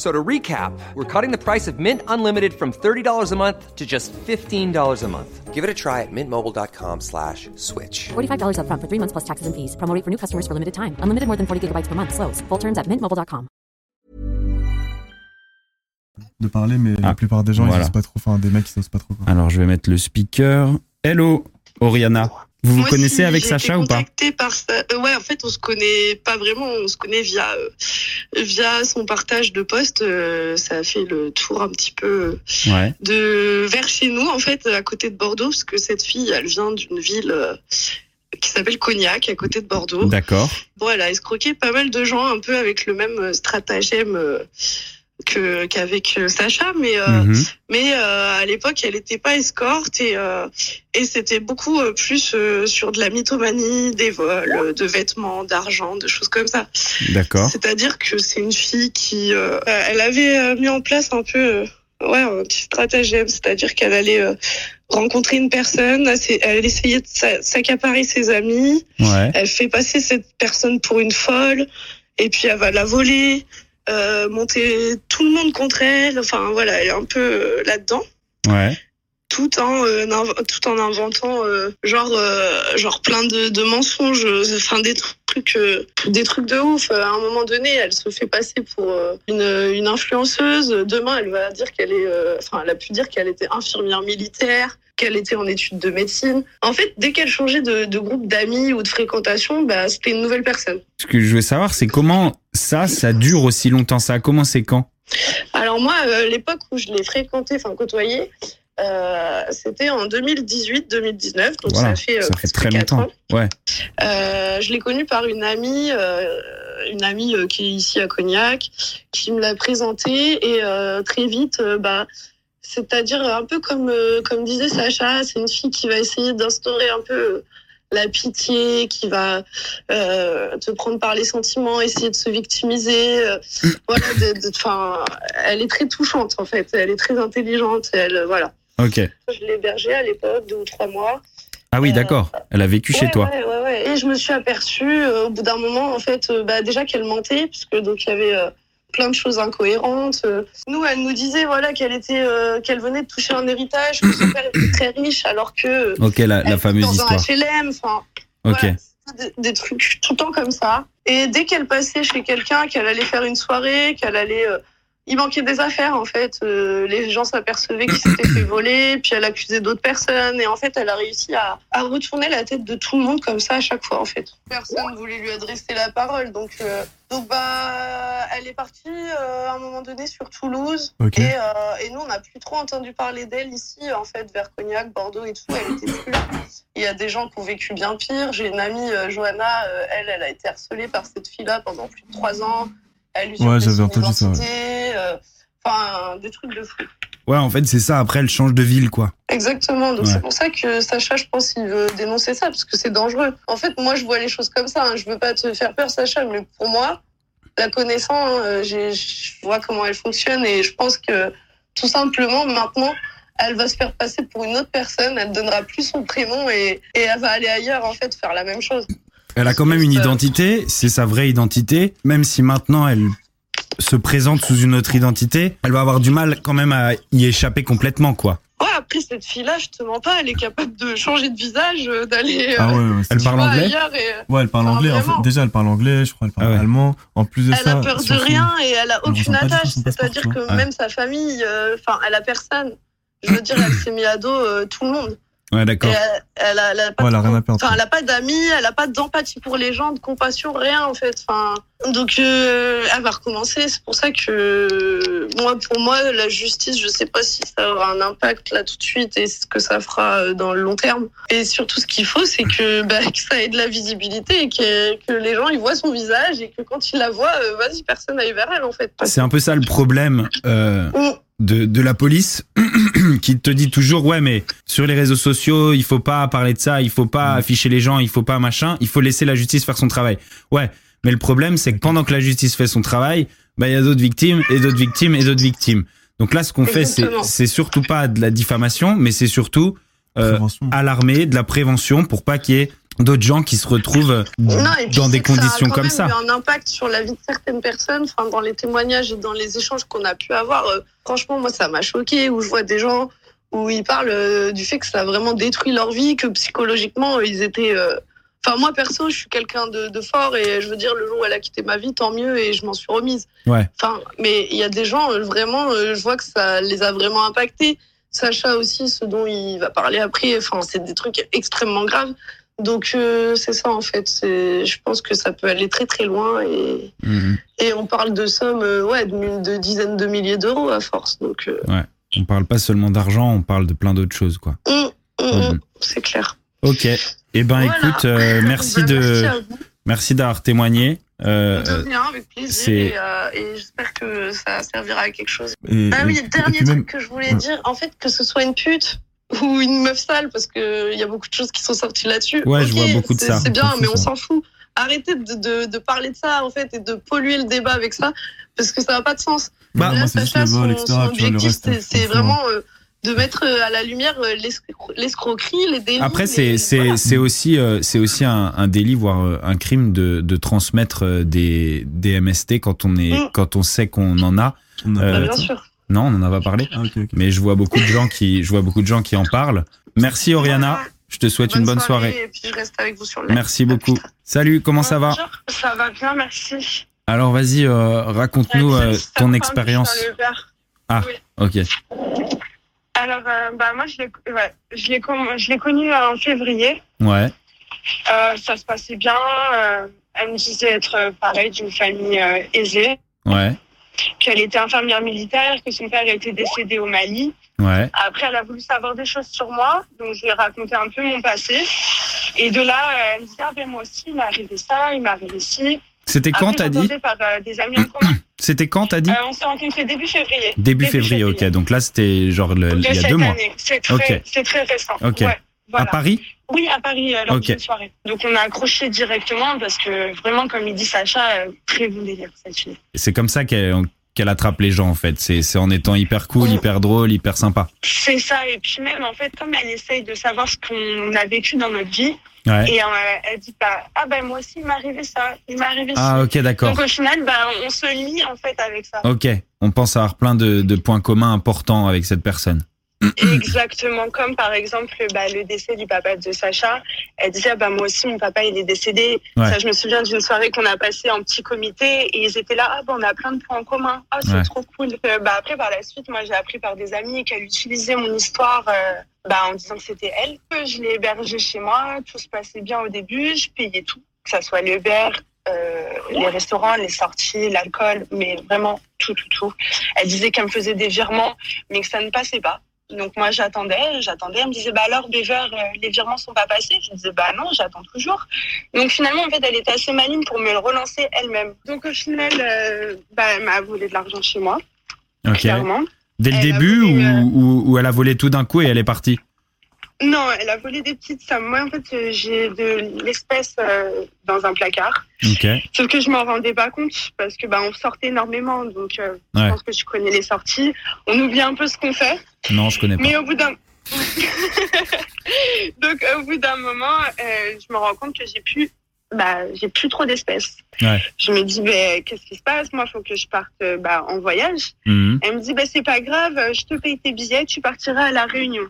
[SPEAKER 4] F- So to recap, we're cutting the price of Mint Unlimited from $30 a month to just $15 a month. Give it a try at mintmobile.com slash switch.
[SPEAKER 5] $45 upfront for three months plus taxes and fees. Promo for new customers for limited time. Unlimited more than 40 gigabytes per month. Slows. Full terms at mintmobile.com.
[SPEAKER 3] de parler, mais
[SPEAKER 2] Ah,
[SPEAKER 3] la plupart des gens,
[SPEAKER 2] voilà.
[SPEAKER 3] ils osent pas trop, enfin, des mecs, ils osent pas trop. quoi.
[SPEAKER 2] Alors, je vais mettre le speaker. Hello, Oriana. Vous vous connaissez avec Sacha ou pas
[SPEAKER 6] par euh, Ouais, en fait, on se connaît pas vraiment. On se connaît via euh, via son partage de posts. euh, ça a fait le tour un petit peu
[SPEAKER 2] Ouais.
[SPEAKER 6] de vers chez nous, en fait, à côté de Bordeaux, parce que cette fille, elle vient d'une ville euh, qui s'appelle Cognac, à côté de Bordeaux.
[SPEAKER 2] D'accord.
[SPEAKER 6] Bon, elle a escroqué pas mal de gens, un peu avec le même euh, stratagème euh, que qu'avec euh, Sacha, mais euh,
[SPEAKER 2] Mhm.
[SPEAKER 6] mais euh, à l'époque, elle n'était pas escorte et euh, et c'était beaucoup euh, plus euh, sur de la mythomanie, des vols, de vêtements, d'argent, de choses comme ça.
[SPEAKER 2] D'accord.
[SPEAKER 6] C'est-à-dire que c'est une fille qui, euh, elle avait mis en place un peu, euh, ouais, un petit stratagème, c'est-à-dire qu'elle allait euh, rencontrer une personne, elle essayait de s'a- s'accaparer ses amis,
[SPEAKER 2] Ouais.
[SPEAKER 6] elle fait passer cette personne pour une folle, et puis elle va la voler, euh, monter tout le monde contre elle. Enfin voilà, elle est un peu euh, là-dedans,
[SPEAKER 2] Ouais.
[SPEAKER 6] tout en euh, tout en inventant genre genre plein de, de mensonges, enfin des trucs euh, des trucs de ouf. À un moment donné, elle se fait passer pour euh, une, une influenceuse. Demain, elle va dire qu'elle est, euh, enfin, elle a pu dire qu'elle était infirmière militaire qu'elle était en études de médecine. En fait, dès qu'elle changeait de, de groupe d'amis ou de fréquentation, bah, c'était une nouvelle personne.
[SPEAKER 2] Ce que je veux savoir, c'est comment ça, ça dure aussi longtemps. Ça a commencé quand?
[SPEAKER 6] Alors moi, euh, l'époque où je l'ai fréquenté, enfin côtoyé, euh, c'était en 2018-2019, donc
[SPEAKER 2] Voilà,
[SPEAKER 6] ça fait, euh,
[SPEAKER 2] ça fait très longtemps.
[SPEAKER 6] ans.
[SPEAKER 2] Ouais.
[SPEAKER 6] Euh, je l'ai connu par une amie, une amie qui est ici à Cognac, qui me l'a présenté et très vite, bah, c'est-à-dire un peu comme comme disait Sacha, c'est une fille qui va essayer d'instaurer un peu la pitié, qui va euh, te prendre par les sentiments, essayer de se victimiser. euh, voilà, de- elle est très touchante en fait, elle est très intelligente, elle, voilà.
[SPEAKER 2] Ok.
[SPEAKER 6] Je l'ai hébergée à l'époque, deux ou trois mois.
[SPEAKER 2] Ah oui,
[SPEAKER 6] Euh,
[SPEAKER 2] d'accord. Elle a vécu chez toi.
[SPEAKER 6] Ouais, ouais, ouais. Et je me suis aperçue euh, au bout d'un moment, en fait, euh, bah, déjà qu'elle mentait, puisque donc il y avait euh, plein de choses incohérentes. Euh, Nous, elle nous disait voilà qu'elle était, euh, qu'elle venait de toucher un héritage, que son père était très riche, alors que euh,
[SPEAKER 2] Ok, la,
[SPEAKER 6] elle
[SPEAKER 2] la fameuse
[SPEAKER 6] dans
[SPEAKER 2] histoire.
[SPEAKER 6] un HLM. Enfin,
[SPEAKER 2] Ok.
[SPEAKER 6] voilà, des, des trucs tout le temps comme ça. Et dès qu'elle passait chez quelqu'un, qu'elle allait faire une soirée, qu'elle allait euh, il manquait des affaires en fait. Euh, les gens s'apercevaient qu'il s'était fait voler, puis elle accusait d'autres personnes. Et en fait, elle a réussi à, à retourner la tête de tout le monde comme ça à chaque fois en fait. Personne voulait lui adresser la parole. Donc, euh, donc bah, elle est partie euh, à un moment donné sur Toulouse. Et, et nous, on n'a plus trop entendu parler d'elle ici, en fait, vers Cognac, Bordeaux et tout. Elle était plus là. Il y a des gens qui ont vécu bien pire. J'ai une amie, Johanna, elle, elle a été harcelée par cette fille-là pendant plus de trois ans. Usurpait
[SPEAKER 3] Ouais, j'avais entendu ça, ouais.
[SPEAKER 6] euh, Enfin, des trucs de fou.
[SPEAKER 2] Ouais, en fait, c'est ça. Après, elle change de ville, quoi.
[SPEAKER 6] Exactement. Donc
[SPEAKER 2] Ouais.
[SPEAKER 6] c'est pour ça que Sacha, je pense, il veut dénoncer ça parce que c'est dangereux. En fait, moi, je vois les choses comme ça. Hein. Je veux pas te faire peur, Sacha, mais pour moi, la connaissant, euh, j'ai- je vois comment elle fonctionne et je pense que tout simplement, maintenant, elle va se faire passer pour une autre personne. Elle donnera plus son prénom et, et elle va aller ailleurs, en fait, faire la même chose.
[SPEAKER 2] Elle a quand même une
[SPEAKER 6] Ça-
[SPEAKER 2] identité, c'est sa vraie identité, même si maintenant elle se présente sous une autre identité, elle va avoir du mal quand même à y échapper complètement, quoi.
[SPEAKER 6] Ouais, après, cette fille-là, je te mens pas, elle est capable de changer de visage, euh, d'aller
[SPEAKER 3] Ah
[SPEAKER 6] euh,
[SPEAKER 3] ouais, ouais, c'est-
[SPEAKER 2] Elle parle
[SPEAKER 6] vois,
[SPEAKER 2] anglais
[SPEAKER 6] et
[SPEAKER 3] Ouais, elle parle
[SPEAKER 6] Enfin,
[SPEAKER 3] anglais. En fait, déjà, elle parle anglais, je crois, elle parle
[SPEAKER 2] Ah ouais.
[SPEAKER 3] allemand. En plus de
[SPEAKER 6] Elle
[SPEAKER 3] ça.
[SPEAKER 6] a peur de rien et elle a aucune attache. C'est-à-dire que même sa famille, euh, enfin, elle a personne. Je veux dire, elle s'est mis à dos euh, tout le monde.
[SPEAKER 2] Ouais, d'accord.
[SPEAKER 6] elle, elle a, elle a pas
[SPEAKER 3] Ouais,
[SPEAKER 6] de
[SPEAKER 3] elle a
[SPEAKER 6] pas d'amis, elle a pas d'empathie pour les gens, de compassion, rien en fait. Enfin, donc euh, elle va recommencer. C'est pour ça que moi, pour moi, la justice, je sais pas si ça aura un impact là tout de suite et ce que ça fera euh, dans le long terme. Et surtout, ce qu'il faut, c'est que, bah, que ça ait de la visibilité et que, que les gens ils voient son visage et que quand ils la voient, euh, vas-y, personne aille vers elle en fait.
[SPEAKER 2] C'est un peu ça le problème. Euh. De, de la police qui te dit toujours ouais mais sur les réseaux sociaux il faut pas parler de ça, il faut pas afficher les gens, il faut pas machin, il faut laisser la justice faire son travail. Ouais, mais le problème c'est que pendant que la justice fait son travail, bah il y a d'autres victimes et d'autres victimes et d'autres victimes. Donc là ce qu'on fait c'est c'est surtout pas de la diffamation, mais c'est surtout euh, alarmer, de la prévention pour pas qu'il y ait d'autres gens qui se retrouvent
[SPEAKER 6] Non,
[SPEAKER 2] dans des
[SPEAKER 6] que ça a
[SPEAKER 2] conditions
[SPEAKER 6] quand
[SPEAKER 2] comme
[SPEAKER 6] même
[SPEAKER 2] ça.
[SPEAKER 6] eu un impact sur la vie de certaines personnes, enfin, dans les témoignages et dans les échanges qu'on a pu avoir. euh, franchement, moi, ça m'a choqué où je vois des gens où ils parlent euh, du fait que ça a vraiment détruit leur vie, que psychologiquement, euh, ils étaient. Enfin, moi, perso, je suis quelqu'un de, de fort et je veux dire, le jour où elle a quitté ma vie, tant mieux et je m'en suis remise.
[SPEAKER 2] Ouais.
[SPEAKER 6] Enfin, mais il y a des gens, vraiment, je vois que ça les a vraiment impactés. Sacha aussi, ce dont il va parler après, enfin, c'est des trucs extrêmement graves. Donc, euh, c'est ça, en fait. Je pense que ça peut aller très, très loin et,
[SPEAKER 2] Mhm.
[SPEAKER 6] et on parle de sommes, euh, ouais, de, dizaines de milliers d'euros à force. Donc, euh,
[SPEAKER 2] On parle pas seulement d'argent, on parle de plein d'autres choses quoi.
[SPEAKER 6] hum, hum, hum,
[SPEAKER 2] Mhm.
[SPEAKER 6] c'est clair.
[SPEAKER 2] Ok. Eh ben
[SPEAKER 6] Voilà.
[SPEAKER 2] écoute, euh, merci
[SPEAKER 6] Bah,
[SPEAKER 2] de
[SPEAKER 6] Merci à vous.
[SPEAKER 2] merci d'avoir témoigné. Euh,
[SPEAKER 6] De rien, avec plaisir.
[SPEAKER 2] c'est-
[SPEAKER 6] Et, euh, et j'espère que ça servira à quelque chose.
[SPEAKER 3] Et,
[SPEAKER 6] Ah oui,
[SPEAKER 3] et-
[SPEAKER 6] dernier truc
[SPEAKER 3] même,
[SPEAKER 6] que je voulais
[SPEAKER 3] Ouais.
[SPEAKER 6] dire, en fait, que ce soit une pute ou une meuf sale, parce que il y a beaucoup de choses qui sont sorties là-dessus.
[SPEAKER 2] Ouais, je vois beaucoup de ça.
[SPEAKER 6] C'est bien, mais on s'en fout. Arrêtez de, de, de parler de ça, en fait, et de polluer le débat avec ça, parce que ça n'a pas de sens.
[SPEAKER 2] Bah,
[SPEAKER 6] Là, Sacha, son, son objectif, c'est-
[SPEAKER 3] fout.
[SPEAKER 6] vraiment euh, de mettre euh, à la lumière euh, l'escro- l'escroquerie, les délits.
[SPEAKER 2] Après, c'est
[SPEAKER 6] voilà.
[SPEAKER 2] aussi euh, un, un délit voire un crime de de transmettre des des MST quand on est
[SPEAKER 6] Mm.
[SPEAKER 2] quand on sait qu'on en a. euh,
[SPEAKER 6] Bah, bien sûr.
[SPEAKER 2] Non, on en a pas parlé.
[SPEAKER 3] Ah.
[SPEAKER 2] Mais je vois beaucoup de gens qui je vois beaucoup de gens qui en parlent. Merci Oriana. Je te souhaite une bonne soirée.
[SPEAKER 6] Et puis je reste avec vous sur le.
[SPEAKER 2] Merci beaucoup. Salut, comment ça va
[SPEAKER 7] Bonjour, Ça va bien, merci.
[SPEAKER 2] Alors vas-y, euh, raconte-nous euh, ton expérience. Ah,
[SPEAKER 7] Oui.
[SPEAKER 2] ok.
[SPEAKER 7] Alors, euh, bah, moi, je l'ai ouais, je l'ai con- je l'ai connue en février.
[SPEAKER 2] Ouais,
[SPEAKER 7] Euh, ça se passait bien. euh, elle me disait être, pareil, d'une famille euh, aisée.
[SPEAKER 2] ouais,
[SPEAKER 7] Qu'elle était infirmière militaire, que son père était décédé au Mali.
[SPEAKER 2] ouais.
[SPEAKER 7] Après, elle a voulu savoir des choses sur moi. Donc, je lui ai raconté un peu mon passé. Et de là, elle me disait, ah, ben, moi aussi, il m'est arrivé ça, il m'est arrivé ci.
[SPEAKER 2] C'était quand t'as dit
[SPEAKER 7] par euh, des amis en commun.
[SPEAKER 2] C'était quand t'as dit
[SPEAKER 7] Euh, on s'est rencontrés début février.
[SPEAKER 2] Début février, ok. Donc là, c'était genre le- il y a deux mois.
[SPEAKER 7] C'est très,
[SPEAKER 2] Ok.
[SPEAKER 7] c'est très récent. Ouais,
[SPEAKER 2] À. Paris?
[SPEAKER 7] Oui, à Paris, euh, lors
[SPEAKER 2] Ok.
[SPEAKER 7] d'une soirée. Donc on a accroché directement parce que vraiment, comme il dit Sacha, très bon délire cette fille.
[SPEAKER 2] C'est comme ça qu'elle qu'elle attrape les gens en fait. C'est en étant hyper cool, hyper drôle, hyper sympa.
[SPEAKER 7] C'est ça, et puis même en fait, comme elle essaye de savoir ce qu'on a vécu dans notre vie,
[SPEAKER 2] Ouais.
[SPEAKER 7] et euh, elle dit bah, ah ben moi aussi il m'est arrivé ça, il m'est arrivé
[SPEAKER 2] Ah
[SPEAKER 7] ça.
[SPEAKER 2] ok, d'accord.
[SPEAKER 7] Donc au final, bah, on se lie en fait avec ça.
[SPEAKER 2] Ok. On pense avoir plein de, de points communs importants avec cette personne.
[SPEAKER 7] Exactement comme par exemple bah, le décès du papa de Sacha. Elle disait ah, bah moi aussi mon papa il est décédé.
[SPEAKER 2] Ouais.
[SPEAKER 7] Ça je me souviens d'une soirée qu'on a passée en petit comité et ils étaient là ah bah on a plein de points en commun. Ah c'est
[SPEAKER 2] Ouais.
[SPEAKER 7] trop cool. Euh, bah après par la suite moi j'ai appris par des amis qu'elle utilisait mon histoire euh, bah en disant que c'était elle. Euh, Je l'ai hébergée chez moi, tout se passait bien au début, je payais tout, que ça soit l'Uber, euh, les restaurants, les sorties, l'alcool, mais vraiment tout, tout, tout. Elle disait qu'elle me faisait des virements, mais que ça ne passait pas. Donc moi j'attendais, j'attendais. Elle me disait bah alors Bever, euh, les virements sont pas passés. Je disais bah non, j'attends toujours. Donc finalement en fait elle était assez maligne pour me le relancer elle-même. Donc au final euh, bah, elle m'a volé de l'argent chez moi,
[SPEAKER 2] Ok.
[SPEAKER 7] clairement.
[SPEAKER 2] Dès le
[SPEAKER 7] Elle
[SPEAKER 2] début
[SPEAKER 7] euh,
[SPEAKER 2] ou, ou elle a volé tout d'un coup et elle est partie?
[SPEAKER 7] Non, elle a volé des petites sommes. Moi en fait euh, j'ai de l'espèce euh, dans un placard.
[SPEAKER 2] Ok.
[SPEAKER 7] Sauf que je m'en rendais pas compte parce que bah on sortait énormément. Donc euh,
[SPEAKER 2] Ouais.
[SPEAKER 7] je pense que je connais les sorties. On oublie un peu ce qu'on fait.
[SPEAKER 2] Non, je connais pas.
[SPEAKER 7] Mais au bout d'un donc au bout d'un moment, euh, je me rends compte que j'ai plus bah j'ai plus trop d'espèces.
[SPEAKER 2] Ouais.
[SPEAKER 7] Je me dis ben qu'est-ce qui se passe? Moi, il faut que je parte bah, en voyage.
[SPEAKER 2] Mhm.
[SPEAKER 7] Elle me dit ben c'est pas grave, je te paye tes billets, tu partiras à la Réunion.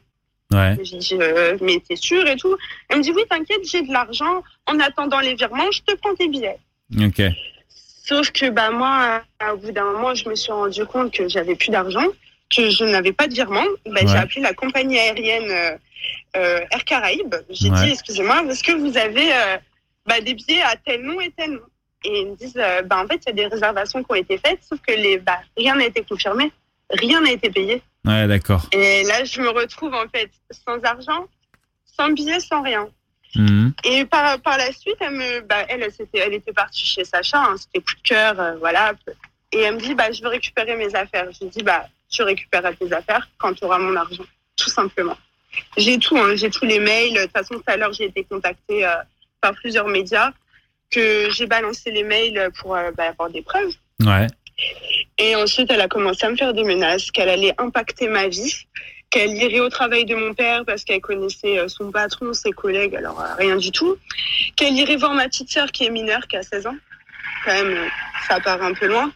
[SPEAKER 2] Ouais.
[SPEAKER 7] Euh, mais t'es sûre et tout. Elle me dit oui t'inquiète, j'ai de l'argent. En attendant les virements, je te prends tes billets.
[SPEAKER 2] Ok.
[SPEAKER 7] Sauf que bah moi, euh, au bout d'un moment, je me suis rendu compte que j'avais plus d'argent, que je n'avais pas de virement. Bah, J'ai appelé la compagnie aérienne euh, euh, Air Caraïbes. J'ai
[SPEAKER 2] Ouais.
[SPEAKER 7] dit, excusez-moi, est-ce que vous avez euh, bah, des billets à tel nom et tel nom? Et ils me disent, euh, bah, en fait, il y a des réservations qui ont été faites, sauf que les, bah, rien n'a été confirmé, rien n'a été payé.
[SPEAKER 2] Ouais, d'accord.
[SPEAKER 7] Et là, je me retrouve en fait sans argent, sans billets, sans rien.
[SPEAKER 2] Mhm.
[SPEAKER 7] Et par, par la suite, elle, me, bah, elle, elle, s'était- elle était partie chez Sacha, hein, c'était coup de cœur, euh, voilà. Et elle me dit, bah, je veux récupérer mes affaires. Je lui dis, bah, tu récupéreras tes affaires quand tu auras mon argent, tout simplement. J'ai tout, hein, j'ai tous les mails. De toute façon, tout à l'heure, j'ai été contactée euh, par plusieurs médias que j'ai balancé les mails pour euh, bah, avoir des preuves.
[SPEAKER 2] Ouais.
[SPEAKER 7] Et ensuite, elle a commencé à me faire des menaces qu'elle allait impacter ma vie, qu'elle irait au travail de mon père parce qu'elle connaissait euh, son patron, ses collègues, alors euh, rien du tout. Qu'elle irait voir ma petite sœur qui est mineure, qui a 16 ans. Quand même, euh, ça part un peu loin.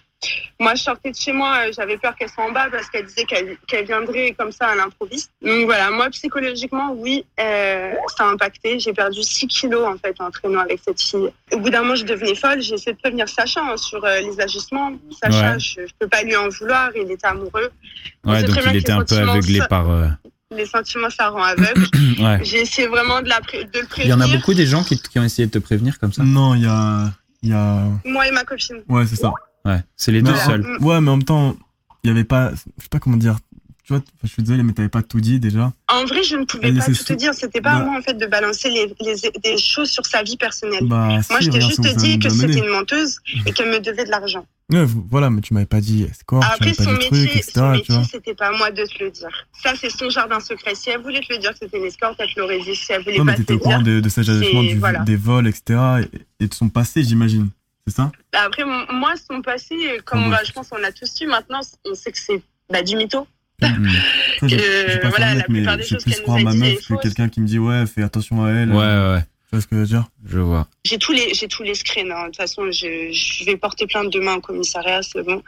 [SPEAKER 7] Moi, je sortais de chez moi, euh, j'avais peur qu'elle soit en bas parce qu'elle disait qu'elle viendrait comme ça à l'improviste. Donc voilà, moi, psychologiquement, oui, euh, ça a impacté. J'ai perdu 6 kilos, en fait, en traînant avec cette fille. Au bout d'un moment, je devenais folle. J'ai essayé de prévenir Sacha hein, sur euh, les agissements. Sacha,
[SPEAKER 2] Ouais.
[SPEAKER 7] je, je peux pas lui en vouloir, il était amoureux.
[SPEAKER 2] Ouais, donc il était un peu aveuglé par. euh,
[SPEAKER 7] Les sentiments, ça rend aveugle.
[SPEAKER 2] Ouais.
[SPEAKER 7] J'ai essayé vraiment de, la pré- de le
[SPEAKER 2] Il
[SPEAKER 7] prévenir.
[SPEAKER 2] y en a beaucoup des gens qui, qui ont essayé de te prévenir comme ça?
[SPEAKER 3] Non, il y a, il y a,
[SPEAKER 7] Moi et ma copine.
[SPEAKER 3] ouais, c'est ça.
[SPEAKER 2] Ouais, c'est les deux
[SPEAKER 3] Mais-
[SPEAKER 2] seuls.
[SPEAKER 3] Ouais, mais en même temps, il y avait pas, je sais pas comment dire. Tu vois, je suis désolé, mais t'avais pas tout dit déjà.
[SPEAKER 7] En vrai, je ne pouvais
[SPEAKER 3] Elle
[SPEAKER 7] pas tout te dire. C'était pas à
[SPEAKER 3] Bah.
[SPEAKER 7] moi, en fait, de balancer les, les- des choses sur sa vie personnelle.
[SPEAKER 3] Bah,
[SPEAKER 7] Moi,
[SPEAKER 3] si,
[SPEAKER 7] je t'ai juste dit que c'était une menteuse et qu'elle me devait de l'argent.
[SPEAKER 3] Ouais, voilà, mais tu m'avais pas dit escort, tu
[SPEAKER 7] Après,
[SPEAKER 3] m'avais pas
[SPEAKER 7] son
[SPEAKER 3] dit
[SPEAKER 7] métier,
[SPEAKER 3] etc.
[SPEAKER 7] son
[SPEAKER 3] tu
[SPEAKER 7] métier, c'était pas à moi de te le dire. Ça, c'est son jardin secret. Si elle voulait te le dire que c'était une escorte, elle te l'aurait dit. Si elle voulait
[SPEAKER 3] Non, mais
[SPEAKER 7] pas te
[SPEAKER 3] t'étais
[SPEAKER 7] le
[SPEAKER 3] au courant
[SPEAKER 7] dire.
[SPEAKER 3] de, de agissements,
[SPEAKER 7] voilà.
[SPEAKER 3] des vols, etc. Et, et de son passé, j'imagine. C'est ça?
[SPEAKER 7] Bah, Après, moi, son passé, comme
[SPEAKER 3] Ah
[SPEAKER 7] on
[SPEAKER 3] oui.
[SPEAKER 7] va, je pense, on a tous su maintenant, on sait que c'est bah, du mytho. Euh,
[SPEAKER 3] j'ai pas
[SPEAKER 7] voilà, la plupart des choses
[SPEAKER 3] plus
[SPEAKER 7] qu'elle nous a
[SPEAKER 3] ma
[SPEAKER 7] dit
[SPEAKER 3] meuf que
[SPEAKER 7] fausse.
[SPEAKER 3] quelqu'un qui me dit ouais, fais attention à elle.
[SPEAKER 2] Ouais, ouais, ouais,
[SPEAKER 3] Tu vois ce que je veux dire?
[SPEAKER 2] Je vois.
[SPEAKER 7] J'ai tous les, j'ai tous les screens. hein. De toute façon, je, je vais porter plainte demain au commissariat, c'est bon.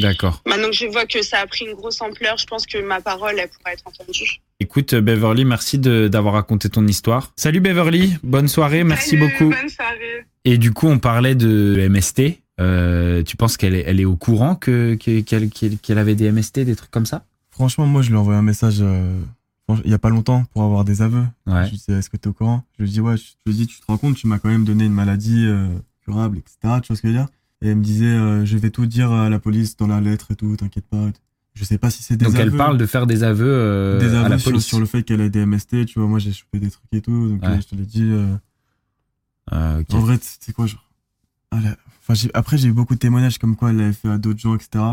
[SPEAKER 2] D'accord.
[SPEAKER 7] Maintenant que je vois que ça a pris une grosse ampleur, je pense que ma parole, elle pourra être entendue.
[SPEAKER 2] Écoute, Beverly, merci de- d'avoir raconté ton histoire. Salut Beverly, bonne soirée, merci
[SPEAKER 7] Salut,
[SPEAKER 2] beaucoup.
[SPEAKER 7] Bonne soirée.
[SPEAKER 2] Et du coup, on parlait de MST. Euh, tu penses qu'elle est, elle est au courant que que- qu'elle qu'elle- qu'elle avait des MST, des trucs comme ça?
[SPEAKER 3] Franchement, moi, je lui ai envoyé un message euh, il y a pas longtemps pour avoir des aveux.
[SPEAKER 2] Ouais.
[SPEAKER 3] Je lui dis, est-ce que t'es au courant? Je lui dis, ouais, je lui dis, tu te rends compte, tu m'as quand même donné une maladie euh, curable, etc. Tu vois ce que je veux dire? Et elle me disait, euh, je vais tout dire à la police dans la lettre et tout, t'inquiète pas. Je sais pas si c'est des
[SPEAKER 2] Donc
[SPEAKER 3] aveux.
[SPEAKER 2] elle parle de faire des aveux, euh,
[SPEAKER 3] des
[SPEAKER 2] à la
[SPEAKER 3] sur,
[SPEAKER 2] police.
[SPEAKER 3] sur le fait qu'elle a des MST, tu vois, moi j'ai chopé des trucs et tout, donc
[SPEAKER 2] Ouais.
[SPEAKER 3] je te l'ai dit.
[SPEAKER 2] Ah.
[SPEAKER 3] En vrai, c'est quoi, genre. ah, là- Enfin, j'ai- après, j'ai eu beaucoup de témoignages comme quoi elle l'avait fait à d'autres gens, etc.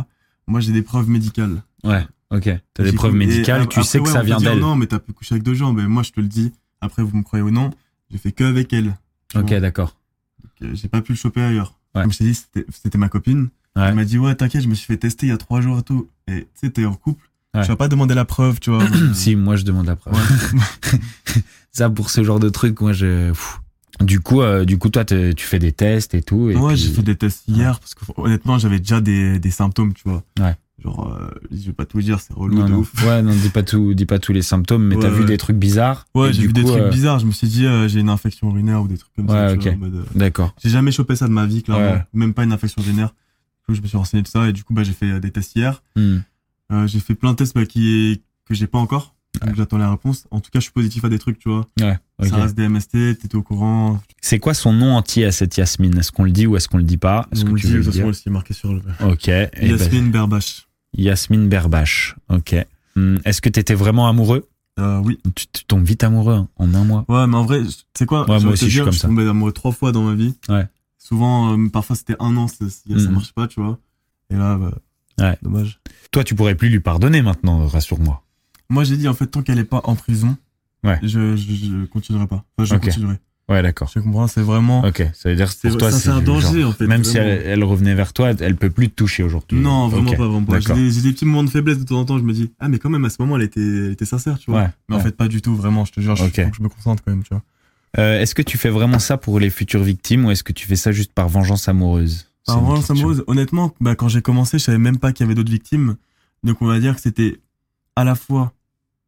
[SPEAKER 3] Moi, j'ai des preuves médicales.
[SPEAKER 2] Ouais, ok. T'as des preuves médicales, tu sais que ça vient d'elle.
[SPEAKER 3] Non, mais t'as pu coucher avec deux gens. Mais moi, je te le dis. Après, vous me croyez ou non, j'ai fait que avec elle.
[SPEAKER 2] Ok, d'accord.
[SPEAKER 3] Euh, J'ai pas pu le choper ailleurs.
[SPEAKER 2] Ouais.
[SPEAKER 3] Comme je t'ai dit, c'était ma copine.
[SPEAKER 2] Ouais.
[SPEAKER 3] Elle m'a dit, ouais, t'inquiète, je me suis fait tester il y a trois jours et tout. Et tu sais, t'es en couple. Tu vas pas demander la preuve, tu vois.
[SPEAKER 2] Si, moi je demande la preuve. Ça, pour ce genre de truc, moi je. Pfff. Du coup, euh, du coup, toi, te- tu fais des tests et tout. Et
[SPEAKER 3] ouais,
[SPEAKER 2] puis-
[SPEAKER 3] j'ai fait des tests hier parce que honnêtement, j'avais déjà des, des symptômes, tu vois.
[SPEAKER 2] Ouais.
[SPEAKER 3] Genre, euh, je vais pas tout dire, c'est relou
[SPEAKER 2] Non,
[SPEAKER 3] de
[SPEAKER 2] non.
[SPEAKER 3] ouf.
[SPEAKER 2] Ouais, non, dis pas tout, dis pas tous les symptômes, mais
[SPEAKER 3] Ouais,
[SPEAKER 2] t'as vu des trucs bizarres.
[SPEAKER 3] Ouais, j'ai vu des trucs
[SPEAKER 2] euh,
[SPEAKER 3] bizarres. Je me suis dit, euh, j'ai une infection urinaire ou des trucs comme ça.
[SPEAKER 2] Ouais,
[SPEAKER 3] tu vois,
[SPEAKER 2] ok.
[SPEAKER 3] en mode, euh,
[SPEAKER 2] D'accord.
[SPEAKER 3] J'ai jamais chopé ça de ma vie, clairement. Même pas une infection urinaire. Du coup, je me suis renseigné de ça et du coup, bah, j'ai fait des tests hier.
[SPEAKER 2] Hmm.
[SPEAKER 3] J'ai fait plein de tests bah, qui que j'ai pas encore. Donc j'attends la réponse. En tout cas, je suis positif à des trucs, tu vois.
[SPEAKER 2] Ouais. ok.
[SPEAKER 3] Ça reste des MST, t'étais au courant.
[SPEAKER 2] C'est quoi son nom entier à cette Yasmine? Est-ce qu'on le dit ou est-ce qu'on le dit pas? Est-ce que
[SPEAKER 3] le
[SPEAKER 2] tu
[SPEAKER 3] dit,
[SPEAKER 2] veux
[SPEAKER 3] de toute façon, marqué sur le.
[SPEAKER 2] Ok. ben,
[SPEAKER 3] Yasmine Berbache.
[SPEAKER 2] Yasmine Berbache. Ok. Hmm, Est-ce que t'étais vraiment amoureux?
[SPEAKER 3] Euh, oui.
[SPEAKER 2] tu, tu tombes vite amoureux hein, en un mois.
[SPEAKER 3] Ouais, mais en vrai, tu sais quoi?
[SPEAKER 2] Ouais, moi
[SPEAKER 3] te
[SPEAKER 2] aussi, je suis
[SPEAKER 3] dire,
[SPEAKER 2] comme
[SPEAKER 3] je
[SPEAKER 2] ça.
[SPEAKER 3] suis tombé amoureux trois fois dans ma vie.
[SPEAKER 2] Ouais.
[SPEAKER 3] Souvent, euh, parfois, c'était un an, ça, ça
[SPEAKER 2] Mhm.
[SPEAKER 3] marche pas, tu vois. Et là, bah,
[SPEAKER 2] Ouais.
[SPEAKER 3] dommage.
[SPEAKER 2] Toi, tu pourrais plus lui pardonner maintenant, rassure-moi.
[SPEAKER 3] Moi, j'ai dit, en fait, tant qu'elle est pas en prison,
[SPEAKER 2] Ouais.
[SPEAKER 3] je, je, je continuerai pas. Enfin, je
[SPEAKER 2] Ok.
[SPEAKER 3] continuerai.
[SPEAKER 2] Ouais, d'accord.
[SPEAKER 3] Je comprends, c'est vraiment.
[SPEAKER 2] Ok, ça veut dire que pour toi,
[SPEAKER 3] ça, c'est un danger,
[SPEAKER 2] genre-
[SPEAKER 3] en fait,
[SPEAKER 2] Même si elle, elle revenait vers toi, elle peut plus te toucher aujourd'hui.
[SPEAKER 3] Non, vraiment
[SPEAKER 2] Ok,
[SPEAKER 3] pas, vraiment pas. J'ai des, petits moments de faiblesse de temps en temps, je me dis, ah, mais quand même, à ce moment, elle était, elle était sincère, tu vois.
[SPEAKER 2] Ouais,
[SPEAKER 3] mais en fait, pas du tout, vraiment, je te jure, je-
[SPEAKER 2] Ok.
[SPEAKER 3] faut que je me concentre quand même, tu vois.
[SPEAKER 2] Euh, est-ce que tu fais vraiment ça pour les futures victimes ou est-ce que tu fais ça juste par vengeance amoureuse?
[SPEAKER 3] Par vengeance amoureuse, honnêtement, bah, quand j'ai commencé, je savais même pas qu'il y avait d'autres victimes. Donc, on va dire que c'était à la fois,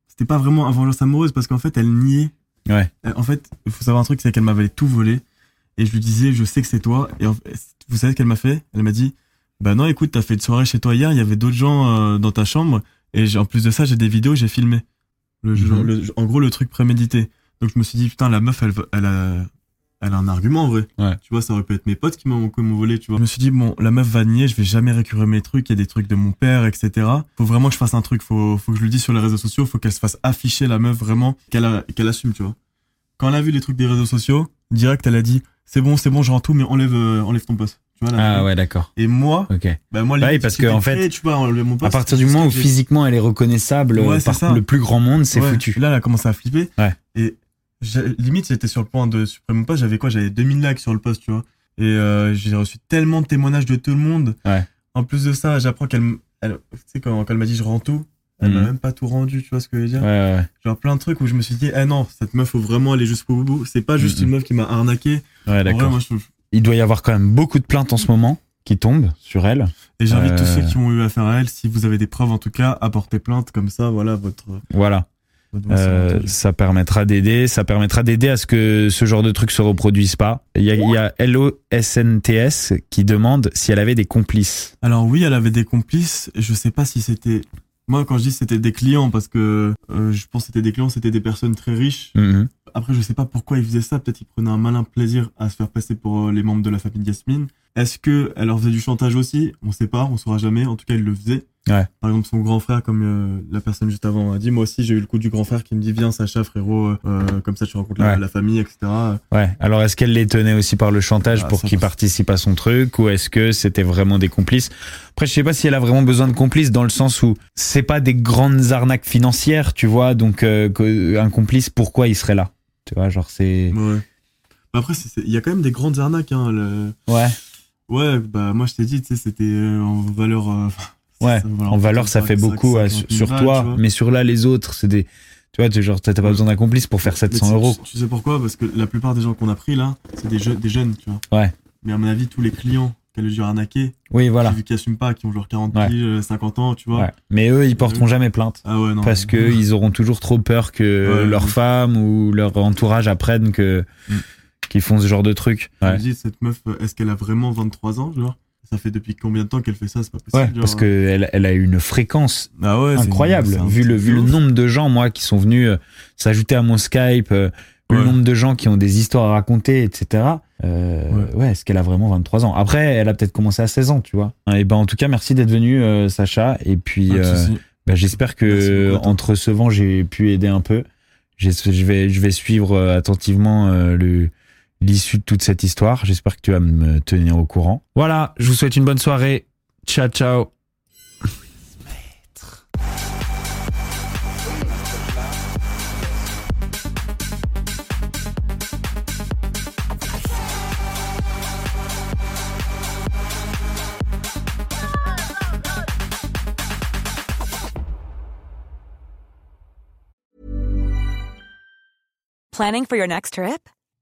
[SPEAKER 3] c'était pas vraiment un vengeance amoureuse parce qu'en fait, elle niait.
[SPEAKER 2] Ouais.
[SPEAKER 3] En fait, il faut savoir un truc, c'est qu'elle m'avait tout volé. Et je lui disais, je sais que c'est toi. Et en fait, vous savez ce qu'elle m'a fait? Elle m'a dit, bah non, écoute, t'as fait une soirée chez toi hier, il y avait d'autres gens euh, dans ta chambre. Et en plus de ça, j'ai des vidéos, j'ai filmé. Le,
[SPEAKER 2] Mhm.
[SPEAKER 3] le- en gros, le truc prémédité. Donc, je me suis dit, putain, la meuf, elle, elle a, elle a un argument, en vrai.
[SPEAKER 2] Ouais.
[SPEAKER 3] Tu vois, ça aurait pu être mes potes qui m'ont m'ont volé, tu vois. Je me suis dit, bon, la meuf va nier, je vais jamais récupérer mes trucs, il y a des trucs de mon père, etc. Faut vraiment que je fasse un truc, faut, faut que je le dise sur les réseaux sociaux, faut qu'elle se fasse afficher, la meuf, vraiment, qu'elle assume, tu vois. Quand elle a vu les trucs des réseaux sociaux, direct, elle a dit, c'est bon, c'est bon, je rends tout, mais enlève, euh, enlève ton poste. Tu vois.
[SPEAKER 2] Ah ouais, d'accord.
[SPEAKER 3] Et moi,
[SPEAKER 2] Ok.
[SPEAKER 3] bah moi,
[SPEAKER 2] Bah
[SPEAKER 3] limite,
[SPEAKER 2] parce que, en fait,
[SPEAKER 3] créé, tu vois, mon
[SPEAKER 2] À
[SPEAKER 3] poste,
[SPEAKER 2] partir du moment où physiquement elle est reconnaissable
[SPEAKER 3] Ouais,
[SPEAKER 2] euh, par
[SPEAKER 3] ça.
[SPEAKER 2] le plus grand monde, c'est
[SPEAKER 3] Ouais.
[SPEAKER 2] foutu.
[SPEAKER 3] Là, elle a commencé à flipper.
[SPEAKER 2] Ouais.
[SPEAKER 3] Et limite, j'étais sur le point de supprimer mon poste. J'avais quoi? J'avais 2000 likes sur le post, tu vois. Et euh, j'ai reçu tellement de témoignages de tout le monde.
[SPEAKER 2] Ouais.
[SPEAKER 3] En plus de ça, j'apprends qu'elle, elle, tu sais, quand, quand elle m'a dit je rends tout, elle m'a
[SPEAKER 2] Mhm.
[SPEAKER 3] même pas tout rendu, tu vois ce que je veux dire?
[SPEAKER 2] Ouais, ouais,
[SPEAKER 3] Genre plein de trucs où je me suis dit, eh non, cette meuf, faut vraiment aller jusqu'au bout. C'est pas juste
[SPEAKER 2] Mhm.
[SPEAKER 3] une meuf qui m'a arnaqué.
[SPEAKER 2] ouais, d'accord.
[SPEAKER 3] je
[SPEAKER 2] Il doit y avoir quand même beaucoup de plaintes en ce moment qui tombent sur elle.
[SPEAKER 3] Et j'invite tous
[SPEAKER 2] Euh.
[SPEAKER 3] ceux qui ont eu affaire à elle, si vous avez des preuves en tout cas, à porter plainte, comme ça, voilà, votre.
[SPEAKER 2] Voilà. Euh, ça permettra d'aider, ça permettra d'aider à ce que ce genre de trucs se reproduisent pas. Il y a, il y a LOSNTS qui demande si elle avait des complices.
[SPEAKER 3] Alors oui, elle avait des complices. Je sais pas si c'était. Moi, quand je dis c'était des clients, parce que euh, je pense que c'était des clients, c'était des personnes très riches.
[SPEAKER 2] Mhm.
[SPEAKER 3] Après, je sais pas pourquoi ils faisaient ça. Peut-être ils prenaient un malin plaisir à se faire passer pour euh, les membres de la famille Yasmine. Est-ce que elle leur faisait du chantage aussi? On sait pas, on saura jamais. En tout cas, ils le faisaient.
[SPEAKER 2] Ouais.
[SPEAKER 3] Par exemple, son grand frère, comme euh, la personne juste avant a dit, moi aussi j'ai eu le coup du grand frère qui me dit viens Sacha frérot, euh, euh, comme ça tu rencontres la,
[SPEAKER 2] Ouais.
[SPEAKER 3] la famille, etc.
[SPEAKER 2] Ouais. Alors est-ce qu'elle les tenait aussi par le chantage
[SPEAKER 3] Ah,
[SPEAKER 2] pour qu'ils participent à son truc ou est-ce que c'était vraiment des complices? Après je sais pas si elle a vraiment besoin de complices dans le sens où c'est pas des grandes arnaques financières, tu vois. Donc euh, un complice, pourquoi il serait là? Tu vois, genre c'est
[SPEAKER 3] Ouais. Après, il y a quand même des grandes arnaques. Hein, le-
[SPEAKER 2] ouais.
[SPEAKER 3] Ouais, bah moi je t'ai dit, tu sais, c'était euh, en valeur. euh,
[SPEAKER 2] Ouais,
[SPEAKER 3] ça- voilà,
[SPEAKER 2] en valeur, ça fait
[SPEAKER 3] 5,
[SPEAKER 2] beaucoup
[SPEAKER 3] 50
[SPEAKER 2] ouais,
[SPEAKER 3] 000
[SPEAKER 2] sur,
[SPEAKER 3] balles,
[SPEAKER 2] toi,
[SPEAKER 3] tu
[SPEAKER 2] mais sur là, les autres, c'est des. Tu vois, t'es genre, t'as pas besoin d'un complice pour faire
[SPEAKER 3] Mais
[SPEAKER 2] 700
[SPEAKER 3] tu-
[SPEAKER 2] euros.
[SPEAKER 3] Tu, tu sais pourquoi? Parce que la plupart des gens qu'on a pris là, c'est des, jeux- des jeunes, tu vois.
[SPEAKER 2] Ouais.
[SPEAKER 3] Mais à mon avis, tous les clients qu'elle a dû arnaquer,
[SPEAKER 2] Oui, voilà.
[SPEAKER 3] qui, qu'ils assument pas, qui ont genre 40
[SPEAKER 2] Ouais.
[SPEAKER 3] piges, euh, 50 ans, tu vois.
[SPEAKER 2] Ouais. Mais eux, ils porteront jamais plainte.
[SPEAKER 3] Ah ouais, non.
[SPEAKER 2] Parce que ils auront toujours trop peur que leur femme ou leur entourage apprennent que
[SPEAKER 3] Mm.
[SPEAKER 2] Qu'ils font ce genre de truc.
[SPEAKER 3] Je me
[SPEAKER 2] Ouais.
[SPEAKER 3] dis, cette meuf, euh, est-ce qu'elle a vraiment 23 ans, genre Ça fait depuis combien de temps qu'elle fait ça? C'est pas possible.
[SPEAKER 2] Ouais,
[SPEAKER 3] genre.
[SPEAKER 2] parce que elle, elle a une fréquence
[SPEAKER 3] Ah ouais,
[SPEAKER 2] incroyable. Vu le, vu le nombre de gens, moi, qui sont venus euh, s'ajouter à mon Skype, euh, le nombre de gens qui ont des histoires à raconter, etc. Euh,
[SPEAKER 3] Ouais.
[SPEAKER 2] ouais, est-ce qu'elle a vraiment 23 ans? Après, elle a peut-être commencé à 16 ans, tu vois. Et ben, en tout cas, merci d'être venu, euh, Sacha. Et puis, euh, bah, j'espère que
[SPEAKER 3] beaucoup à toi.
[SPEAKER 2] en te recevant, j'ai pu aider un peu. Je vais, je vais suivre attentivement euh, le l'issue de toute cette histoire. J'espère que tu vas me tenir au courant. Voilà, je vous souhaite une bonne soirée. Ciao, ciao.
[SPEAKER 8] Planning for your next trip?